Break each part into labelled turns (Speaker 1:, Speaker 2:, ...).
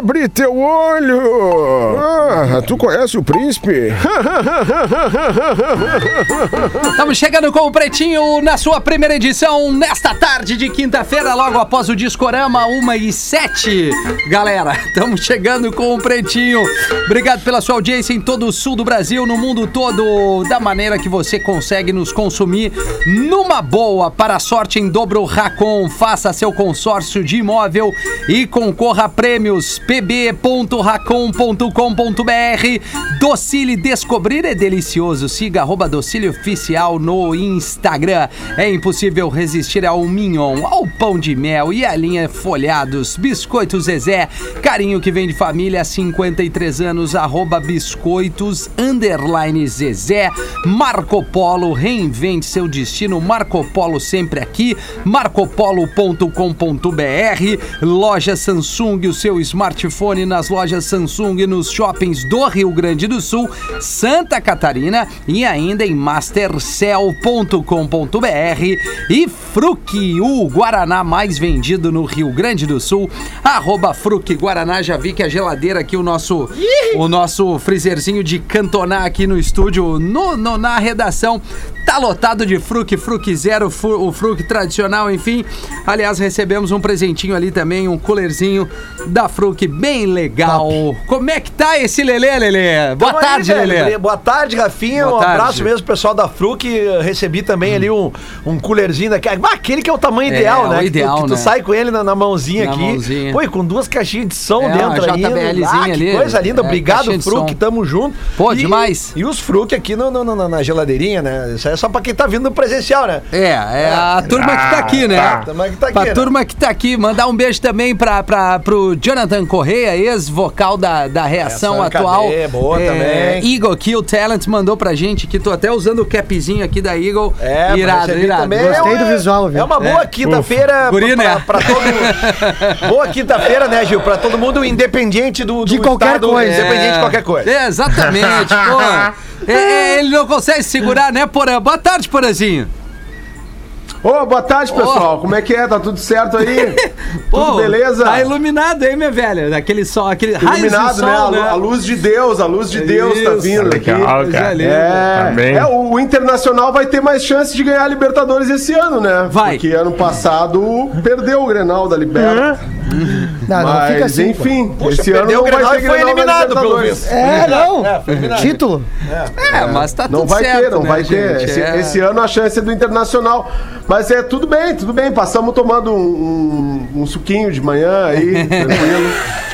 Speaker 1: Abre teu olho! Ah, tu conhece o príncipe?
Speaker 2: Estamos chegando com o Pretinho na sua primeira edição, nesta tarde de quinta-feira, logo após o Discorama, 1 e 7. Galera, estamos chegando com o Pretinho. Obrigado pela sua audiência em todo o sul do Brasil, no mundo todo, da maneira que você consegue nos consumir numa boa. Para a sorte em dobro Racon, faça seu consórcio de imóvel e concorra a prêmios pb.racon.com.br. Docile Descobrir é delicioso. Siga arroba Docile Oficial no Instagram. É impossível resistir ao mignon, ao pão de mel e à linha folhados. Biscoitos Zezé, carinho que vem de família há 53 anos, arroba biscoitos, underline Zezé. Marco Polo, reinvente seu destino. Marco Polo sempre aqui. marcopolo.com.br. Loja Samsung, o seu smartphone nas lojas Samsung nos shoppings do Rio Grande do Sul, Santa Catarina e ainda em mastercell.com.br e Fruc, o Guaraná mais vendido no Rio Grande do Sul, arroba Fruc Guaraná, já vi que a geladeira aqui, o nosso, o nosso freezerzinho de cantonar aqui no estúdio, no, no- na redação, tá lotado de Fruc, Fruc Zero, Fu- o Fruc tradicional, enfim. Aliás, recebemos um presentinho ali também, um coolerzinho da Fruc, bem legal. Como é que tá esse Lelê, Lelê? Boa
Speaker 3: Tamo aí,
Speaker 2: tarde,
Speaker 3: velho.
Speaker 2: Lelê.
Speaker 3: Boa tarde, Rafinha.
Speaker 2: Boa
Speaker 3: um
Speaker 2: tarde.
Speaker 3: abraço mesmo pro pessoal da Fruc. Recebi também ali um, um coolerzinho daquele. Ah, aquele que é o tamanho
Speaker 2: É,
Speaker 3: ideal,
Speaker 2: o
Speaker 3: né? Que tu-
Speaker 2: ideal,
Speaker 3: que tu,
Speaker 2: né?
Speaker 3: sai com ele na, na mãozinha
Speaker 2: Na
Speaker 3: aqui.
Speaker 2: mãozinha.
Speaker 3: Pô, com duas caixinhas de som
Speaker 2: É,
Speaker 3: dentro.
Speaker 2: JBLzinha
Speaker 3: Ah, que
Speaker 2: ali.
Speaker 3: coisa linda.
Speaker 2: É,
Speaker 3: Obrigado, Fruc. Tamo junto.
Speaker 2: Pô,
Speaker 3: E-
Speaker 2: demais.
Speaker 3: E os Fruc aqui no, no- no- na geladeirinha, né? Isso aí é só pra quem tá vindo no presencial, né?
Speaker 2: É, é a turma que tá aqui, né?
Speaker 3: tá. Turma que tá aqui,
Speaker 2: pra
Speaker 3: né?
Speaker 2: turma que tá aqui. Mandar um beijo também pra, pra, pro Jonathan Correia, ex-vocal da, da reação atual.
Speaker 3: NKB, boa
Speaker 2: É,
Speaker 3: também.
Speaker 2: Eagle Kill Talent mandou pra gente que tô até usando o capzinho aqui da Eagle.
Speaker 3: É,
Speaker 2: irado, irado.
Speaker 3: também.
Speaker 4: Gostei
Speaker 3: É
Speaker 4: do visual, viu?
Speaker 3: É uma boa quinta-feira
Speaker 2: Guri,
Speaker 3: pra,
Speaker 2: né?
Speaker 3: pra todo Boa quinta-feira, né, Gil? Pra todo mundo independente do, do
Speaker 4: De qualquer
Speaker 3: estado,
Speaker 4: coisa.
Speaker 3: Independente de qualquer coisa.
Speaker 2: É, exatamente, pô. É, é, ele não consegue segurar, né, Porã? Boa tarde, Porãzinho.
Speaker 5: Ô, boa tarde, pessoal. Como é que é? Tá tudo certo aí?
Speaker 2: Pô,
Speaker 5: tudo beleza?
Speaker 2: Tá iluminado aí, minha velha. Daquele sol, aquele raio de
Speaker 5: Iluminado,
Speaker 2: sol,
Speaker 5: né? A,
Speaker 2: né?
Speaker 5: a luz de Deus, a luz de Deus tá
Speaker 2: Isso,
Speaker 5: vindo aqui.
Speaker 6: Legal,
Speaker 2: Coisa
Speaker 6: cara.
Speaker 5: É,
Speaker 6: Tá
Speaker 5: é, o, o Internacional vai ter mais chance de ganhar a Libertadores esse ano, né?
Speaker 2: Vai.
Speaker 5: Porque ano passado perdeu o Grenal da Liberta.
Speaker 4: Não, não
Speaker 5: Mas,
Speaker 4: fica assim. pô.
Speaker 5: enfim,
Speaker 3: Poxa,
Speaker 5: esse ano
Speaker 3: perdeu
Speaker 5: não
Speaker 3: o Grenal
Speaker 5: vai ter
Speaker 3: foi
Speaker 5: Grenal
Speaker 3: eliminado, pelo
Speaker 5: Libertadores.
Speaker 3: visto.
Speaker 4: É, não.
Speaker 3: É, foi eliminado.
Speaker 4: Título.
Speaker 2: É, mas tá
Speaker 5: Não
Speaker 2: tudo
Speaker 5: vai
Speaker 2: certo,
Speaker 5: ter, não
Speaker 2: né,
Speaker 5: vai ter.
Speaker 2: gente?
Speaker 5: Esse,
Speaker 2: É.
Speaker 5: esse ano a chance é do Internacional. Mas é tudo bem, tudo bem. Passamos tomando um, um- um suquinho de manhã aí, tranquilo.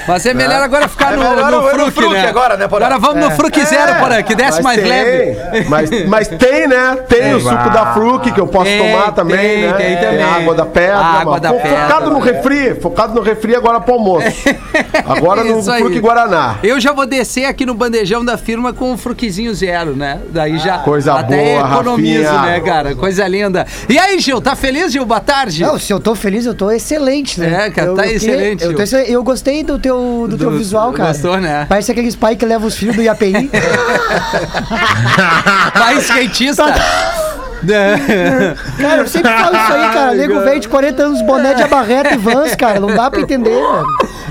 Speaker 2: Mas é melhor agora ficar
Speaker 3: É
Speaker 2: no, no,
Speaker 3: no-
Speaker 2: Fruc né?
Speaker 3: agora, né, Porã?
Speaker 2: Agora vamos no Fruc Zero, Porã, que desce
Speaker 5: Mas
Speaker 2: mais
Speaker 5: tem,
Speaker 2: leve.
Speaker 5: Mas, mas tem, né? Tem o suco da Fruc que eu posso
Speaker 2: Tem,
Speaker 5: tomar também,
Speaker 2: tem,
Speaker 5: né?
Speaker 2: tem também.
Speaker 5: a água da pedra.
Speaker 2: A água da pedra,
Speaker 5: Focado no
Speaker 2: né?
Speaker 5: refri, focado no refri agora pro almoço. Agora no. Fruc Guaraná.
Speaker 2: Eu já vou descer aqui no bandejão da firma com o Fruquezinho Zero, né? Daí já
Speaker 5: Coisa
Speaker 2: até
Speaker 5: boa,
Speaker 2: economizo,
Speaker 5: Rafinha.
Speaker 2: né, cara? Coisa linda. E aí, Gil, tá feliz, Gil? Boa tarde.
Speaker 4: Não, se eu tô feliz, eu tô excelente, né?
Speaker 2: É, cara,
Speaker 4: eu,
Speaker 2: tá
Speaker 4: eu que-
Speaker 2: excelente,
Speaker 4: Eu, eu gostei do teu, do teu
Speaker 2: Do-
Speaker 4: visual, cara.
Speaker 2: gostou, né?
Speaker 4: Parece aqueles pais que levam os filhos do IAPI.
Speaker 2: Pai skatista. É.
Speaker 4: cara, eu sempre falo isso aí, cara. Nego velho de 40 anos, boné de abarreta e vans, cara. Não dá pra entender, velho.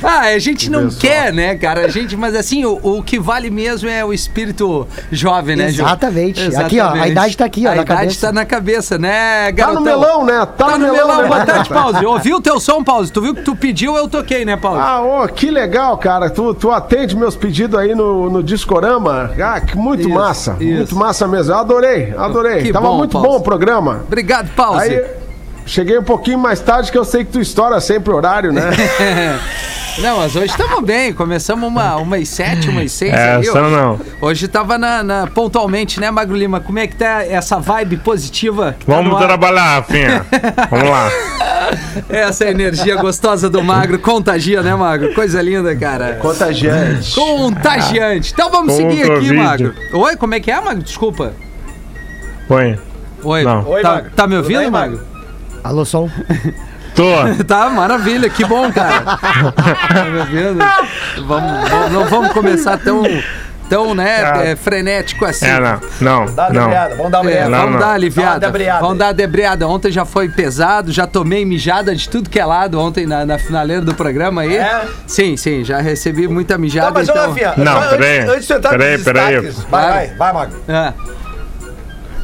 Speaker 2: Ah, a gente não quer, né, cara? A gente, mas assim, o, o que vale mesmo é o espírito jovem, né, Gil?
Speaker 4: Exatamente. Aqui, ó, a idade tá aqui, ó,
Speaker 2: A
Speaker 4: na
Speaker 2: idade
Speaker 4: cabeça.
Speaker 2: tá na cabeça, né,
Speaker 5: Tá
Speaker 2: garotão?
Speaker 5: no melão, né? Tá,
Speaker 2: Tá no melão,
Speaker 5: né?
Speaker 2: boa tarde, Pause. Ouviu o teu som, Pause? Tu viu que tu pediu, eu toquei, né, Pause?
Speaker 5: Ah, ô, que legal, cara. Tu, tu atende meus pedidos aí no, no Discorama. Ah, que muito
Speaker 2: Isso,
Speaker 5: massa.
Speaker 2: isso.
Speaker 5: Muito massa mesmo. Eu adorei, adorei.
Speaker 2: Que
Speaker 5: Tava
Speaker 2: bom,
Speaker 5: muito
Speaker 2: Paulo.
Speaker 5: Bom o programa.
Speaker 2: Obrigado, Pause.
Speaker 5: Aí, cheguei um pouquinho mais tarde, que eu sei que tu estoura sempre o horário, né?
Speaker 2: Não, mas hoje estamos bem. Começamos uma, umas sete, umas seis.
Speaker 6: É,
Speaker 2: aí,
Speaker 6: só não.
Speaker 2: Hoje tava na, na- pontualmente, né, Magro Lima? Como é que tá essa vibe positiva? tá
Speaker 6: Vamos
Speaker 2: ar?
Speaker 6: trabalhar, Rafinha. Vamos lá.
Speaker 2: Essa energia gostosa do Magro contagia, né, Magro? Coisa linda, cara.
Speaker 5: Contagiante.
Speaker 2: Contagiante. Então vamos
Speaker 6: Com
Speaker 2: seguir aqui. Magro. Oi, como é que é, Magro? Desculpa.
Speaker 6: Põe.
Speaker 2: Oi.
Speaker 6: Não.
Speaker 3: Oi,
Speaker 2: tá, tá me ouvindo,
Speaker 3: bem,
Speaker 2: Magro?
Speaker 4: Alô, som.
Speaker 6: Tô.
Speaker 2: Tá, maravilha, que bom, cara. tá me ouvindo? Vamos, vamos- não vamos começar tão, tão, né,
Speaker 6: Ah.
Speaker 2: é, frenético assim.
Speaker 6: É, não. Não,
Speaker 3: Dá
Speaker 6: não.
Speaker 3: debreada, vamos dar uma
Speaker 2: É,
Speaker 3: debreada.
Speaker 6: Não,
Speaker 2: vamos
Speaker 6: não.
Speaker 2: dar aliviada.
Speaker 3: Dá uma debreada
Speaker 2: Vamos dar a debreada. Ontem já foi pesado, já tomei mijada de tudo que é lado ontem na, na finaleira do programa aí.
Speaker 3: É?
Speaker 2: Sim, sim, já recebi muita mijada.
Speaker 3: Tá, mas ô,
Speaker 2: então...
Speaker 3: Rafinha,
Speaker 6: Não,
Speaker 3: antes-
Speaker 6: peraí.
Speaker 3: Antes de entrar
Speaker 6: Peraí, peraí.
Speaker 3: Vai, vai, vai, Mago.
Speaker 2: Ah.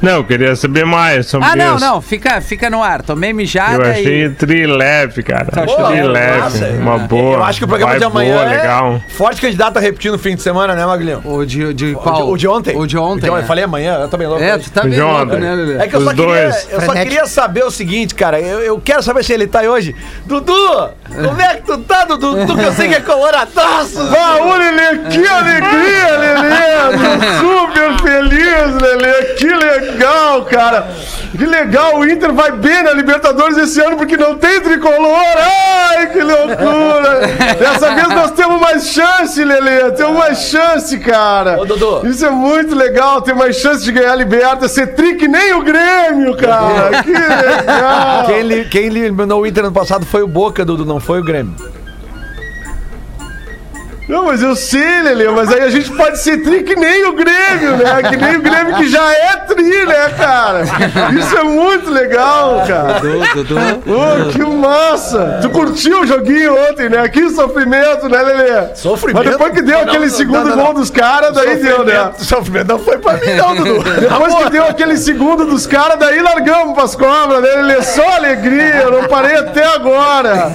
Speaker 6: Não, eu queria saber mais sobre
Speaker 2: Ah, não,
Speaker 6: isso.
Speaker 2: não, fica, fica no ar. Tomei mijada
Speaker 6: Eu achei
Speaker 2: e.
Speaker 6: trileve, cara.
Speaker 2: Tá achando?
Speaker 6: trileve.
Speaker 3: Massa.
Speaker 6: Uma boa.
Speaker 3: Eu acho que o programa
Speaker 6: Vai
Speaker 3: de amanhã
Speaker 6: boa,
Speaker 3: é
Speaker 6: legal.
Speaker 3: forte candidato a repetir no fim de semana, né, Maglinho?
Speaker 2: O de, de
Speaker 3: O
Speaker 2: qual?
Speaker 3: de, o de ontem.
Speaker 2: O de ontem.
Speaker 3: Eu
Speaker 2: é.
Speaker 3: falei amanhã, eu também louco.
Speaker 2: É, tu tá
Speaker 6: O
Speaker 2: bem
Speaker 6: de
Speaker 2: louco, né, Lelê?
Speaker 3: É que eu
Speaker 6: Os
Speaker 3: só, queria,
Speaker 6: dois.
Speaker 3: eu só queria saber o seguinte, cara. Eu, eu quero saber se ele tá aí hoje. Dudu! Como é que tu tá, Dudu? Tu que eu sei que é coloradaço!
Speaker 5: Ah, ô Lelê, que alegria, Lelê! Tô super feliz, Lelê! Que legal, cara! Que legal, o Inter vai bem na Libertadores esse ano porque não tem tricolor! Ai, que loucura! Dessa vez nós temos mais chance, Lelê! Temos mais chance, cara!
Speaker 3: Ô, Dudu.
Speaker 5: Isso é muito legal, ter mais chance de ganhar a Liberta, ser tri que nem o Grêmio, cara! Que legal!
Speaker 3: Quem, li- quem eliminou o Inter ano passado foi o Boca, Dudu, não foi o Grêmio.
Speaker 5: Não, mas eu sei, Lelê, mas aí a gente pode ser tri que nem o Grêmio, né? Que nem o Grêmio que já é tri, né, cara? Isso é muito legal, cara.
Speaker 2: Dudu, Dudu.
Speaker 5: Ô, que massa! Tu curtiu o joguinho ontem, né? Que sofrimento, né, Lelê?
Speaker 3: Sofrimento?
Speaker 5: Mas depois que deu
Speaker 3: Não,
Speaker 5: aquele
Speaker 3: não,
Speaker 5: segundo
Speaker 3: não, não,
Speaker 5: gol dos caras, daí deu, né?
Speaker 3: Sofrimento, sofrimento não foi pra mim, não, Dudu.
Speaker 5: Depois que deu aquele segundo dos caras, daí largamos pras cobras, né, Lelê? Só alegria, eu não parei até agora.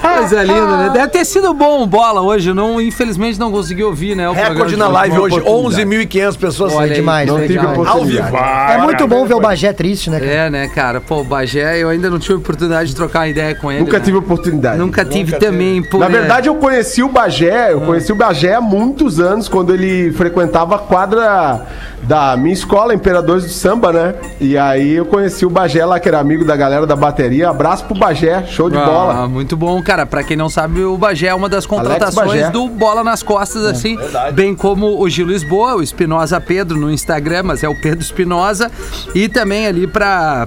Speaker 2: Coisa linda, né? Deve ter sido bom o bola hoje. Eu não, infelizmente não consegui ouvir, né? O
Speaker 3: Recorde na live hoje,
Speaker 5: oportunidade.
Speaker 3: 11.500 pessoas.
Speaker 2: Olha aí,
Speaker 4: demais,
Speaker 5: Não
Speaker 4: né?
Speaker 5: tive oportunidade.
Speaker 4: É muito bom ver o Bagé triste, né? cara?
Speaker 2: É, né, cara? Pô, o Bagé, eu ainda não tive oportunidade de trocar uma ideia com ele.
Speaker 5: Nunca
Speaker 2: né?
Speaker 5: tive oportunidade.
Speaker 2: Nunca tive também, pô.
Speaker 5: Na
Speaker 2: né?
Speaker 5: verdade, eu conheci o Bagé, eu conheci o Bagé há muitos anos, quando ele frequentava a quadra da minha escola, Imperadores do Samba, né? E aí eu conheci o Bagé lá, que era amigo da galera da bateria. Abraço pro Bagé, show de
Speaker 2: Ah,
Speaker 5: bola.
Speaker 2: muito bom, cara. Pra quem não sabe, o Bagé é uma das
Speaker 5: Bagé.
Speaker 2: contratações do Bola nas Costas, assim. Bem como o Gil Lisboa, o Espinosa Pedro no Instagram, mas é o Pedro Espinosa. E também ali pra,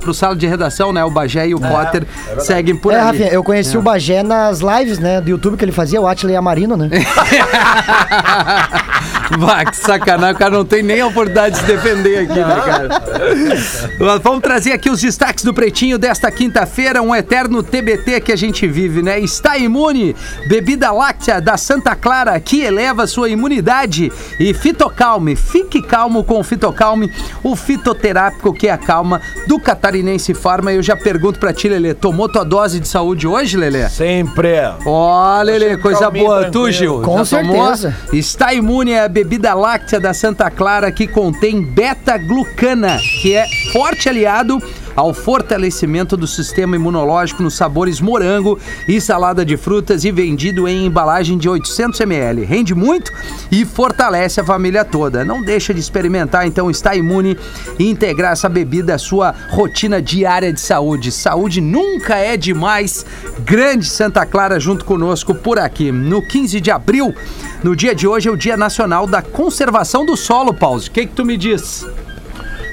Speaker 2: pro sala de redação, né? O Bagé e o Potter seguem por
Speaker 4: É,
Speaker 2: ali.
Speaker 4: Rafinha, eu conheci o Bagé nas lives, né, do YouTube que ele fazia, o Atley Amarino, né?
Speaker 2: Vai, que sacanagem, o cara não tem nem a oportunidade de se defender aqui, né, cara? Vamos trazer aqui os destaques do Pretinho desta quinta-feira, um eterno TBT que a gente vive, né? Está imune, bebida láctea da Santa Clara que eleva sua imunidade e Fitocalme, fique calmo com o Fitocalme, o fitoterápico que acalma do Catarinense Farma. Eu já pergunto pra ti, Lelê, tomou tua dose de saúde hoje, Lelê?
Speaker 3: Sempre.
Speaker 2: Ó, Lelê, coisa boa. Tu,
Speaker 3: tranquilo.
Speaker 2: Gil?
Speaker 4: Com
Speaker 2: já tomou?
Speaker 4: certeza.
Speaker 2: Está imune é a bebida láctea da Santa Clara que contém beta-glucana, que é forte aliado ao fortalecimento do sistema imunológico nos sabores morango e salada de frutas e vendido em embalagem de 800 ml. Rende muito e fortalece a família toda. Não deixa de experimentar, então está imune e integrar essa bebida à sua rotina diária de saúde. Saúde nunca é demais. Grande Santa Clara junto conosco por aqui. No 15 de abril, no dia de hoje, é o Dia Nacional da Conservação do Solo, Pause. O que, que tu me diz?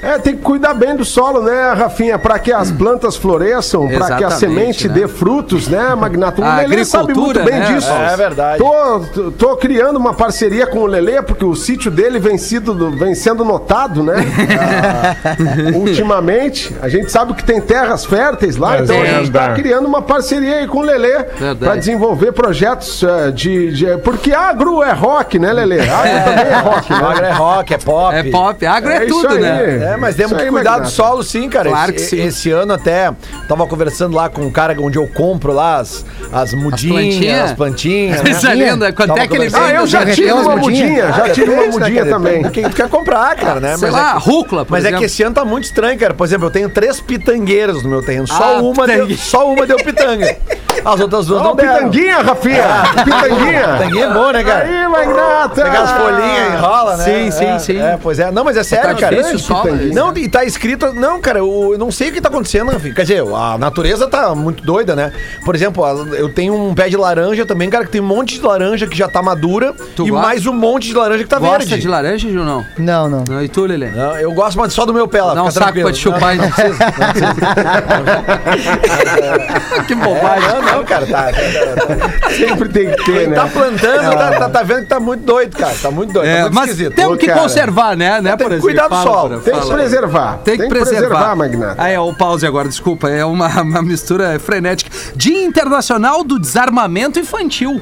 Speaker 5: É, tem que cuidar bem do solo, né, Rafinha? Para que as plantas floresçam, para que a semente
Speaker 2: né?
Speaker 5: dê frutos, né, Magnato? O Lelê sabe muito bem
Speaker 2: né?
Speaker 5: disso.
Speaker 3: É verdade.
Speaker 5: Tô, tô- tô criando uma parceria com o Lelê, porque o sítio dele vem, sido, vem sendo notado, né? Ah, ultimamente. A gente sabe que tem terras férteis lá, então a gente tá criando uma parceria aí com o Lelê
Speaker 2: Verdade.
Speaker 5: para desenvolver projetos eh, de, de- Porque agro é rock, né, Lelê? Agro também é rock, né?
Speaker 3: Agro é rock, é pop.
Speaker 2: É pop, agro é,
Speaker 5: É isso
Speaker 2: tudo,
Speaker 5: aí.
Speaker 2: né?
Speaker 3: É, mas temos que cuidar do solo, sim, cara.
Speaker 2: Claro
Speaker 3: esse,
Speaker 2: que sim.
Speaker 3: esse ano até tava conversando lá com um cara onde eu compro lá as, as mudinhas,
Speaker 2: plantinhas?
Speaker 3: as plantinhas. né?
Speaker 2: Isso é linda. Quanto
Speaker 3: Tava
Speaker 2: é que ele
Speaker 3: conversando.
Speaker 5: Ah, eu já tive
Speaker 4: as
Speaker 5: uma
Speaker 4: mudinhas?
Speaker 5: mudinha, já tive uma
Speaker 3: né,
Speaker 5: mudinha também.
Speaker 3: Quem quer comprar, cara, né?
Speaker 2: Sei
Speaker 3: Mas
Speaker 2: lá,
Speaker 3: é que-
Speaker 2: rúcula, por
Speaker 3: Mas é que esse ano tá muito estranho, cara. Por exemplo, eu tenho três pitangueiras no meu terreno. Só,
Speaker 2: Ah,
Speaker 3: uma, deu, só uma deu pitanga. As outras duas
Speaker 5: Ó,
Speaker 3: não deram.
Speaker 5: pitanguinha, Rafinha! Pitanguinha!
Speaker 3: Pitanguinha é bom, né, cara?
Speaker 5: Aí, Magnata!
Speaker 3: Pegar as folhinhas, enrola, né?
Speaker 2: Sim, sim,
Speaker 3: É,
Speaker 2: sim.
Speaker 3: É, pois é. Não, mas é sério,
Speaker 2: Tá
Speaker 3: cara.
Speaker 2: difícil só,
Speaker 5: pitanguinha.
Speaker 3: Não, e tá escrito. Não, cara, eu, eu não sei o que tá acontecendo, Rafinha. Quer dizer, a natureza tá muito doida, né? Por exemplo, eu tenho um pé de laranja também, cara, que tem um monte de laranja que já tá madura
Speaker 2: Tu
Speaker 3: e
Speaker 2: gosta?
Speaker 3: mais um monte de laranja que tá
Speaker 2: Gosta
Speaker 3: verde.
Speaker 2: de laranja, Gil, não?
Speaker 4: Não, não.
Speaker 2: Não, E tu, Lelê?
Speaker 3: Não, eu gosto mas só do meu pé lá.
Speaker 2: Dá um saco
Speaker 3: tranquilo.
Speaker 2: pra te chupar e não precisa. que bobagem.
Speaker 3: Não, Não, cara, tá, tá,
Speaker 5: Sempre tem que ter, né?
Speaker 3: tá plantando, tá, tá- tá vendo que tá muito doido, cara. Tá muito doido, tá
Speaker 2: É,
Speaker 3: muito
Speaker 2: mas
Speaker 3: esquisito.
Speaker 2: temos que
Speaker 5: cara,
Speaker 2: conservar, né? né
Speaker 3: tem que cuidar do sol,
Speaker 5: Tem que
Speaker 2: fala.
Speaker 5: preservar.
Speaker 2: Tem que preservar.
Speaker 5: Magnata.
Speaker 2: Ah, é, o pause agora, desculpa. É uma, uma mistura frenética. Dia Internacional do Desarmamento Infantil.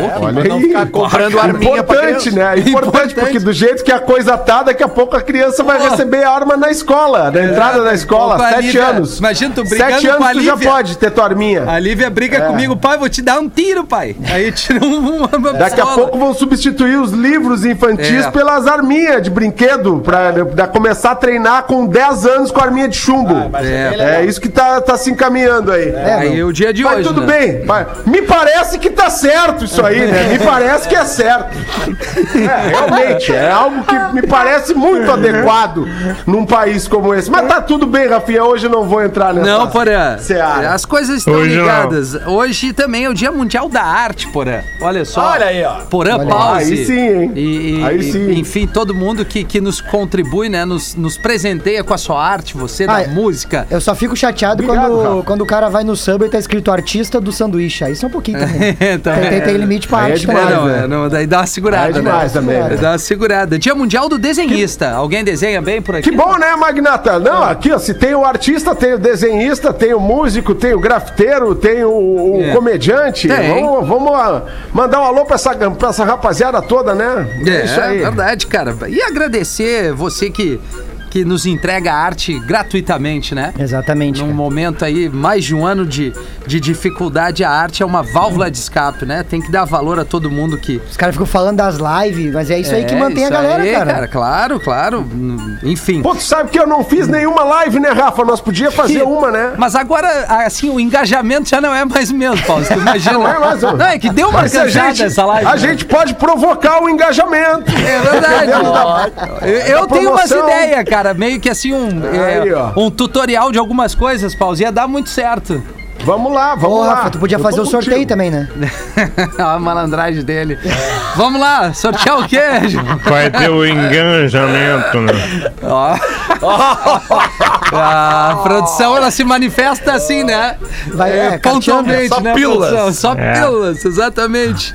Speaker 5: Olha
Speaker 3: não
Speaker 5: aí.
Speaker 3: ficar comprando arminha
Speaker 5: Importante, né? Importante,
Speaker 2: Importante.
Speaker 5: porque do jeito que a coisa tá, daqui a pouco a criança vai receber arma na escola, na entrada da escola,
Speaker 2: Com a
Speaker 5: sete
Speaker 2: Lívia.
Speaker 5: anos.
Speaker 2: Imagina tu brigando
Speaker 5: Sete
Speaker 2: com
Speaker 5: anos
Speaker 2: a
Speaker 5: tu já
Speaker 2: Lívia.
Speaker 5: pode ter tua arminha.
Speaker 2: A Lívia briga comigo, pai, vou te dar um tiro, pai. Aí tira um, uma, uma
Speaker 5: Daqui a pouco vão substituir os livros infantis
Speaker 2: É.
Speaker 5: pelas arminhas de brinquedo, pra, pra começar a treinar com 10 anos com arminha de chumbo.
Speaker 2: É.
Speaker 5: É, isso que tá, tá se encaminhando aí.
Speaker 2: Aí o dia de
Speaker 5: Mas
Speaker 2: hoje,
Speaker 5: tudo
Speaker 2: né?
Speaker 5: bem. Mas me parece que tá certo isso aí, né? Me parece que é certo. É, realmente, é algo que me parece muito adequado num país como esse. Mas tá tudo bem, Rafinha. Hoje eu não vou entrar nessa.
Speaker 2: Não, Porã.
Speaker 5: Seara.
Speaker 2: As coisas estão
Speaker 6: Hoje não.
Speaker 2: ligadas. Hoje também é o Dia Mundial da Arte, Porã. Olha só.
Speaker 3: Olha aí, ó.
Speaker 2: Porã
Speaker 4: Olha aí.
Speaker 2: Pause.
Speaker 5: Aí sim, hein?
Speaker 2: E, e-
Speaker 5: Aí
Speaker 2: e-
Speaker 5: sim.
Speaker 2: Enfim, todo mundo que, que nos contribui, né? Nos, nos presenteia com a sua arte, você
Speaker 4: Ah,
Speaker 2: da
Speaker 4: é.
Speaker 2: música.
Speaker 4: Eu só fico chateado
Speaker 5: Obrigado,
Speaker 4: quando,
Speaker 5: Rafa.
Speaker 4: quando o cara vai no sub e tá escrito artista do sanduíche. Aí só um pouquinho também.
Speaker 2: Também.
Speaker 4: Tem- tem limite pra
Speaker 5: Aí é
Speaker 4: arte
Speaker 5: demais,
Speaker 4: também.
Speaker 2: não,
Speaker 5: né?
Speaker 2: é, não, daí dá uma segurada,
Speaker 5: É demais
Speaker 2: né?
Speaker 5: também, né?
Speaker 2: Dá uma segurada. Dia Mundial do Desenhista. Alguém desenha bem por aqui?
Speaker 5: Que bom, né, Magnata? Não, aqui, ó, se tem o artista, tem o desenhista, tem o músico, tem o grafiteiro, tem o, o
Speaker 2: É.
Speaker 5: comediante.
Speaker 2: Tem.
Speaker 5: Vamos, vamos ah, mandar um alô pra essa, pra essa rapaziada toda, né?
Speaker 2: É,
Speaker 5: isso aí.
Speaker 2: verdade, cara. E agradecer você que, que nos entrega a arte gratuitamente, né?
Speaker 4: Exatamente.
Speaker 2: Num
Speaker 4: cara.
Speaker 2: momento aí, mais de um ano de, de dificuldade, a arte é uma válvula de escape, né? Tem que dar valor a todo mundo que.
Speaker 4: Os caras ficam falando das lives, mas é isso aí que mantém a galera,
Speaker 2: aí,
Speaker 4: cara.
Speaker 2: Claro, claro. Enfim.
Speaker 5: Pô, tu sabe que eu não fiz nenhuma live, né, Rafa? Nós podíamos fazer uma, né?
Speaker 2: Mas agora, assim, o engajamento já não é mais o mesmo, Paulo. Tu imagina.
Speaker 5: Não é mais o-
Speaker 2: Não, é que deu uma
Speaker 5: Mas a
Speaker 2: cansada
Speaker 5: gente,
Speaker 2: essa live.
Speaker 5: a
Speaker 2: né?
Speaker 5: gente pode provocar o engajamento.
Speaker 2: É verdade. eu eu
Speaker 5: da
Speaker 2: tenho umas ideias, cara. Meio que assim, um, é,
Speaker 5: Aí, ó.
Speaker 2: um tutorial de algumas coisas, Paulo. Ia dar muito certo.
Speaker 5: Vamos lá, vamos
Speaker 4: Ô,
Speaker 5: lá.
Speaker 4: Rafa, tu podia
Speaker 5: Eu
Speaker 4: fazer o sorteio
Speaker 5: contigo.
Speaker 4: também, né?
Speaker 2: a malandragem dele. Vamos lá, sortear o quê? Ju?
Speaker 6: Vai ter o engajamento, né?
Speaker 2: Ó. a produção, ela se manifesta assim, né?
Speaker 4: Vai, é,
Speaker 2: pontualmente,
Speaker 3: só
Speaker 2: né?
Speaker 3: pílulas.
Speaker 2: produção? Só
Speaker 6: É.
Speaker 2: pílulas, exatamente.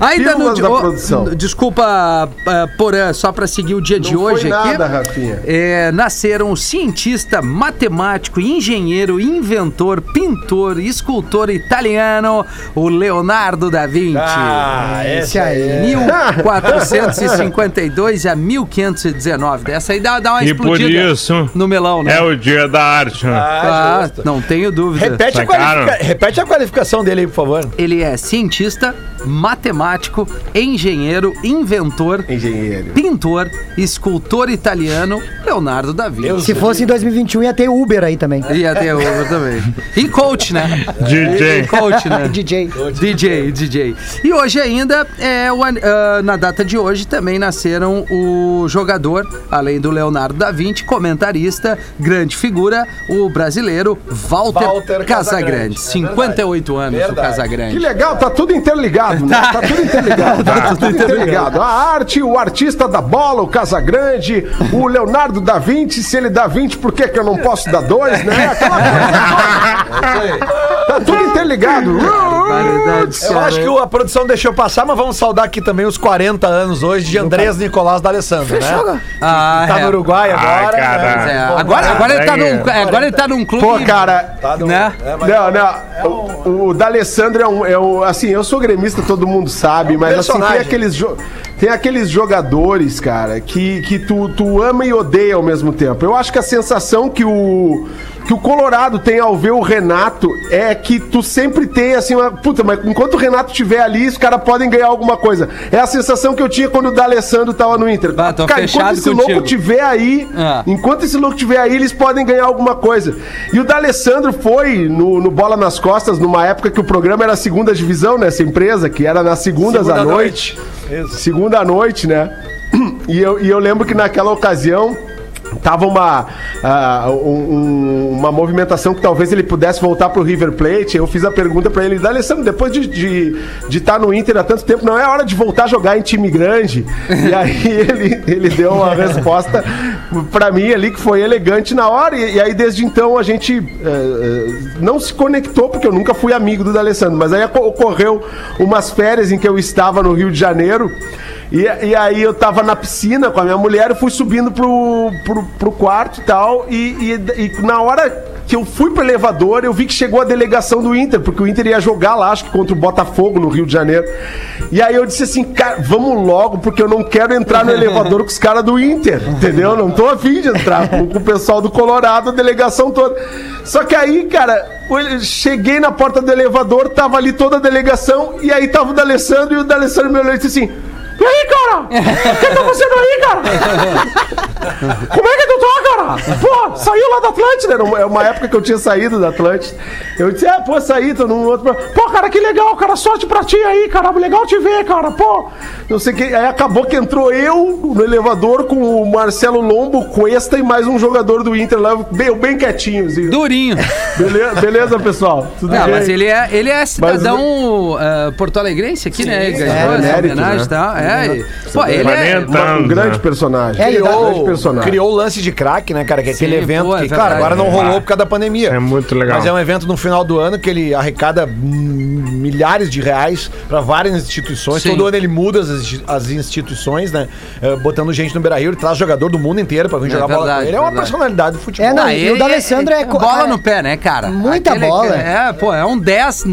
Speaker 2: Ainda
Speaker 5: Pílulas
Speaker 2: no
Speaker 5: da
Speaker 2: oh,
Speaker 5: produção.
Speaker 2: Desculpa, ah, Porã, só pra seguir o dia de
Speaker 5: Não
Speaker 2: hoje
Speaker 5: foi
Speaker 2: aqui.
Speaker 5: nada, Rafinha.
Speaker 2: É, nasceram o cientista, matemático, engenheiro, inventor, pintor, escultor italiano, o Leonardo da Vinci.
Speaker 3: Ah,
Speaker 4: Esse aí.
Speaker 2: 1452 a 1519. Dessa aí dá, dá uma
Speaker 6: E por
Speaker 2: explodida
Speaker 6: isso
Speaker 2: no melão, né?
Speaker 6: é o dia da arte, né?
Speaker 2: Ah,
Speaker 3: justo.
Speaker 2: não tenho dúvida.
Speaker 3: Repete a, repete a qualificação dele aí, por favor.
Speaker 2: Ele é cientista, matemático, engenheiro, inventor,
Speaker 5: Engenheiro.
Speaker 2: pintor, escultor italiano, Leonardo da Vinci.
Speaker 4: Se fosse em 2021, ia ter Uber aí também.
Speaker 2: Ia ter o também. E coach, né?
Speaker 6: DJ.
Speaker 2: E coach, né?
Speaker 4: DJ.
Speaker 2: DJ, DJ. E hoje ainda, é o ah, na data de hoje, também nasceram o jogador, além do Leonardo da Vinci, comentarista, grande figura, o brasileiro Walter,
Speaker 3: Walter
Speaker 2: Casagrande.
Speaker 3: Casagrande. É
Speaker 2: 58 anos
Speaker 3: Verdade.
Speaker 2: o
Speaker 5: Que
Speaker 2: Casagrande.
Speaker 5: legal, tá tudo interligado, né? Tá tudo interligado. Tá tudo interligado. A arte, o artista da bola, o Casagrande, o Leonardo da Vinci, se ele dá 20, por que, que eu não posso dar dois, né? Aquela coisa. Tá tudo interligado.
Speaker 2: Barbaridade,
Speaker 3: Eu
Speaker 2: cara.
Speaker 3: acho que a produção deixou passar, mas vamos saudar aqui também os 40 anos hoje de Andrés Nicolás D'Alessandro, né?
Speaker 2: Ah,
Speaker 3: Tá
Speaker 2: é.
Speaker 3: no Uruguai
Speaker 6: Ai,
Speaker 3: agora.
Speaker 6: caralho.
Speaker 3: né?
Speaker 2: É, agora, agora, ele tá num, é, agora ele tá num clube.
Speaker 5: Pô, cara,
Speaker 3: tá no-
Speaker 2: né?
Speaker 3: é, mas-
Speaker 5: Não, não. O, o D'Alessandro é um, é um. Assim, eu sou gremista, todo mundo sabe, mas assim, tem aqueles, jo- tem aqueles jogadores, cara, que, que tu, tu ama e odeia ao mesmo tempo. Eu acho que a sensação que o. Que o Colorado tem ao ver o Renato é que tu sempre tem assim uma. Puta, mas enquanto o Renato estiver ali, os caras podem ganhar alguma coisa. É a sensação que eu tinha quando o D'Alessandro tava no Inter.
Speaker 2: Tô
Speaker 5: cara, enquanto esse
Speaker 2: contigo.
Speaker 5: louco tiver aí,
Speaker 2: Ah.
Speaker 5: enquanto esse louco tiver aí, eles podem ganhar alguma coisa. E o D'Alessandro foi no, no Bola nas Costas, numa época que o programa era segunda divisão, nessa empresa, que era nas segundas
Speaker 3: Segunda
Speaker 5: à noite.
Speaker 3: noite.
Speaker 5: Segunda à noite, né? E eu, e eu lembro que naquela ocasião tava uma, ah, um- um- uma movimentação que talvez ele pudesse voltar pro River Plate. Eu fiz a pergunta pra ele, D'Alessandro, depois de estar de, de estar no Inter há tanto tempo, não é hora de voltar a jogar em time grande? E aí ele, ele deu uma resposta pra mim ali que foi elegante na hora. E, e aí desde então a gente eh, não se conectou, porque eu nunca fui amigo do D'Alessandro. Mas aí oco- ocorreu umas férias em que eu estava no Rio de Janeiro. E, e aí eu tava na piscina com a minha mulher, eu fui subindo pro, pro, pro quarto e tal, e, e, e na hora que eu fui pro elevador, eu vi que chegou a delegação do Inter, porque o Inter ia jogar lá, acho que contra o Botafogo no Rio de Janeiro. E aí eu disse assim, cara, vamos logo, porque eu não quero entrar no elevador com os caras do Inter, entendeu? Não tô afim de entrar com, com o pessoal do Colorado, a delegação toda. Só que aí, cara, cheguei na porta do elevador, tava ali toda a delegação, e aí tava o D'Alessandro, e o D'Alessandro me olhou e disse assim? O que tá fazendo aí, cara? Como é que tu tá, Pô, saiu lá da Atlântida. Era uma, é uma época que eu tinha saído da Atlântida. Eu disse, ah, pô, saí, tô num outro. Pô, cara, que legal, cara. Sorte pra ti aí, cara. Legal te ver, cara. Pô, não sei que. Aí acabou que entrou eu no elevador com o Marcelo Lombo, Cuesta e mais um jogador do Inter lá, bem, bem quietinho. Assim.
Speaker 2: Durinho.
Speaker 5: Beleza, beleza, pessoal? Tudo
Speaker 2: Não,
Speaker 5: bem?
Speaker 2: mas ele é, ele é cidadão ah, porto-alegrense aqui, né? Ele ganhou
Speaker 5: é,
Speaker 2: essa
Speaker 5: mérito,
Speaker 2: homenagem e
Speaker 5: né?
Speaker 2: tal. É, e- pô, ele é.
Speaker 5: Uma- um grande personagem.
Speaker 4: É, e
Speaker 5: um
Speaker 4: dá-
Speaker 5: grande personagem.
Speaker 3: criou o lance de crack, né, cara? Que é aquele
Speaker 2: Sim,
Speaker 3: evento
Speaker 2: pô, é
Speaker 3: que, claro,
Speaker 2: verdade.
Speaker 3: agora não rolou por causa da pandemia.
Speaker 6: É muito legal.
Speaker 3: Mas é um evento no final do ano que ele arrecada milhares de reais para várias instituições.
Speaker 2: Sim.
Speaker 3: Todo ano ele muda as, as instituições, né? Eh, botando gente no Beira Rio, ele traz jogador do mundo inteiro pra vir
Speaker 2: É
Speaker 3: jogar bola
Speaker 2: verdade,
Speaker 3: com ele. É uma
Speaker 2: verdade.
Speaker 3: personalidade do futebol.
Speaker 4: É, não,
Speaker 2: Ah,
Speaker 4: e o D'Alessandro é co-
Speaker 2: bola
Speaker 4: cara,
Speaker 2: no pé, né, cara?
Speaker 4: muita bola.
Speaker 2: É, pô, é um 10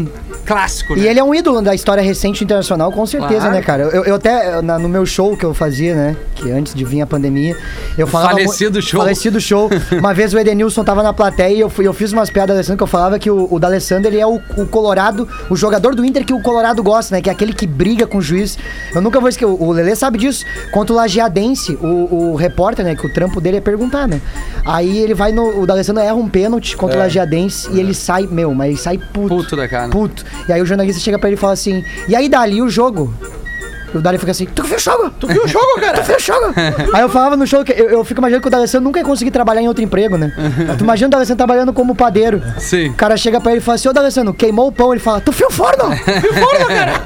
Speaker 2: clássico, né?
Speaker 4: E ele é um ídolo da história recente internacional, com certeza,
Speaker 2: Claro.
Speaker 4: né, cara? Eu, eu até, na- no meu show que eu fazia, né? Que antes de vir a pandemia, eu falava. mu-
Speaker 2: falecido show.
Speaker 4: Falecido show. Uma vez o Edenilson tava na plateia e eu, fui- eu fiz umas piadas do Alessandro que eu falava que o, o D'Alessandro, ele é o, o Colorado, o jogador do Inter que o Colorado gosta, né? Que é aquele que briga com o juiz. Eu nunca vou esquecer. O, o Lelê sabe disso. Contra o Lajeadense, o, o repórter, né? Que o trampo dele é perguntar, né? Aí ele vai no. O D'Alessandro erra um pênalti contra o Lajeadense e ele sai, meu, mas ele sai puto.
Speaker 2: Puto da cara.
Speaker 4: Puto. E aí o jornalista chega pra ele e fala assim: E aí, Dali, o jogo? E o Dali fica assim: Tu viu o jogo? Tu viu o jogo, cara? Tu viu o jogo? aí eu falava no show que eu, eu fico imaginando que o D'Alessandro nunca ia conseguir trabalhar em outro emprego, né? tu imagina o D'Alessandro trabalhando como padeiro.
Speaker 2: Sim.
Speaker 4: O cara chega pra ele e fala assim: Ô D'Alessandro, queimou o pão. Ele fala: Tu viu o forno? Viu o forno, cara?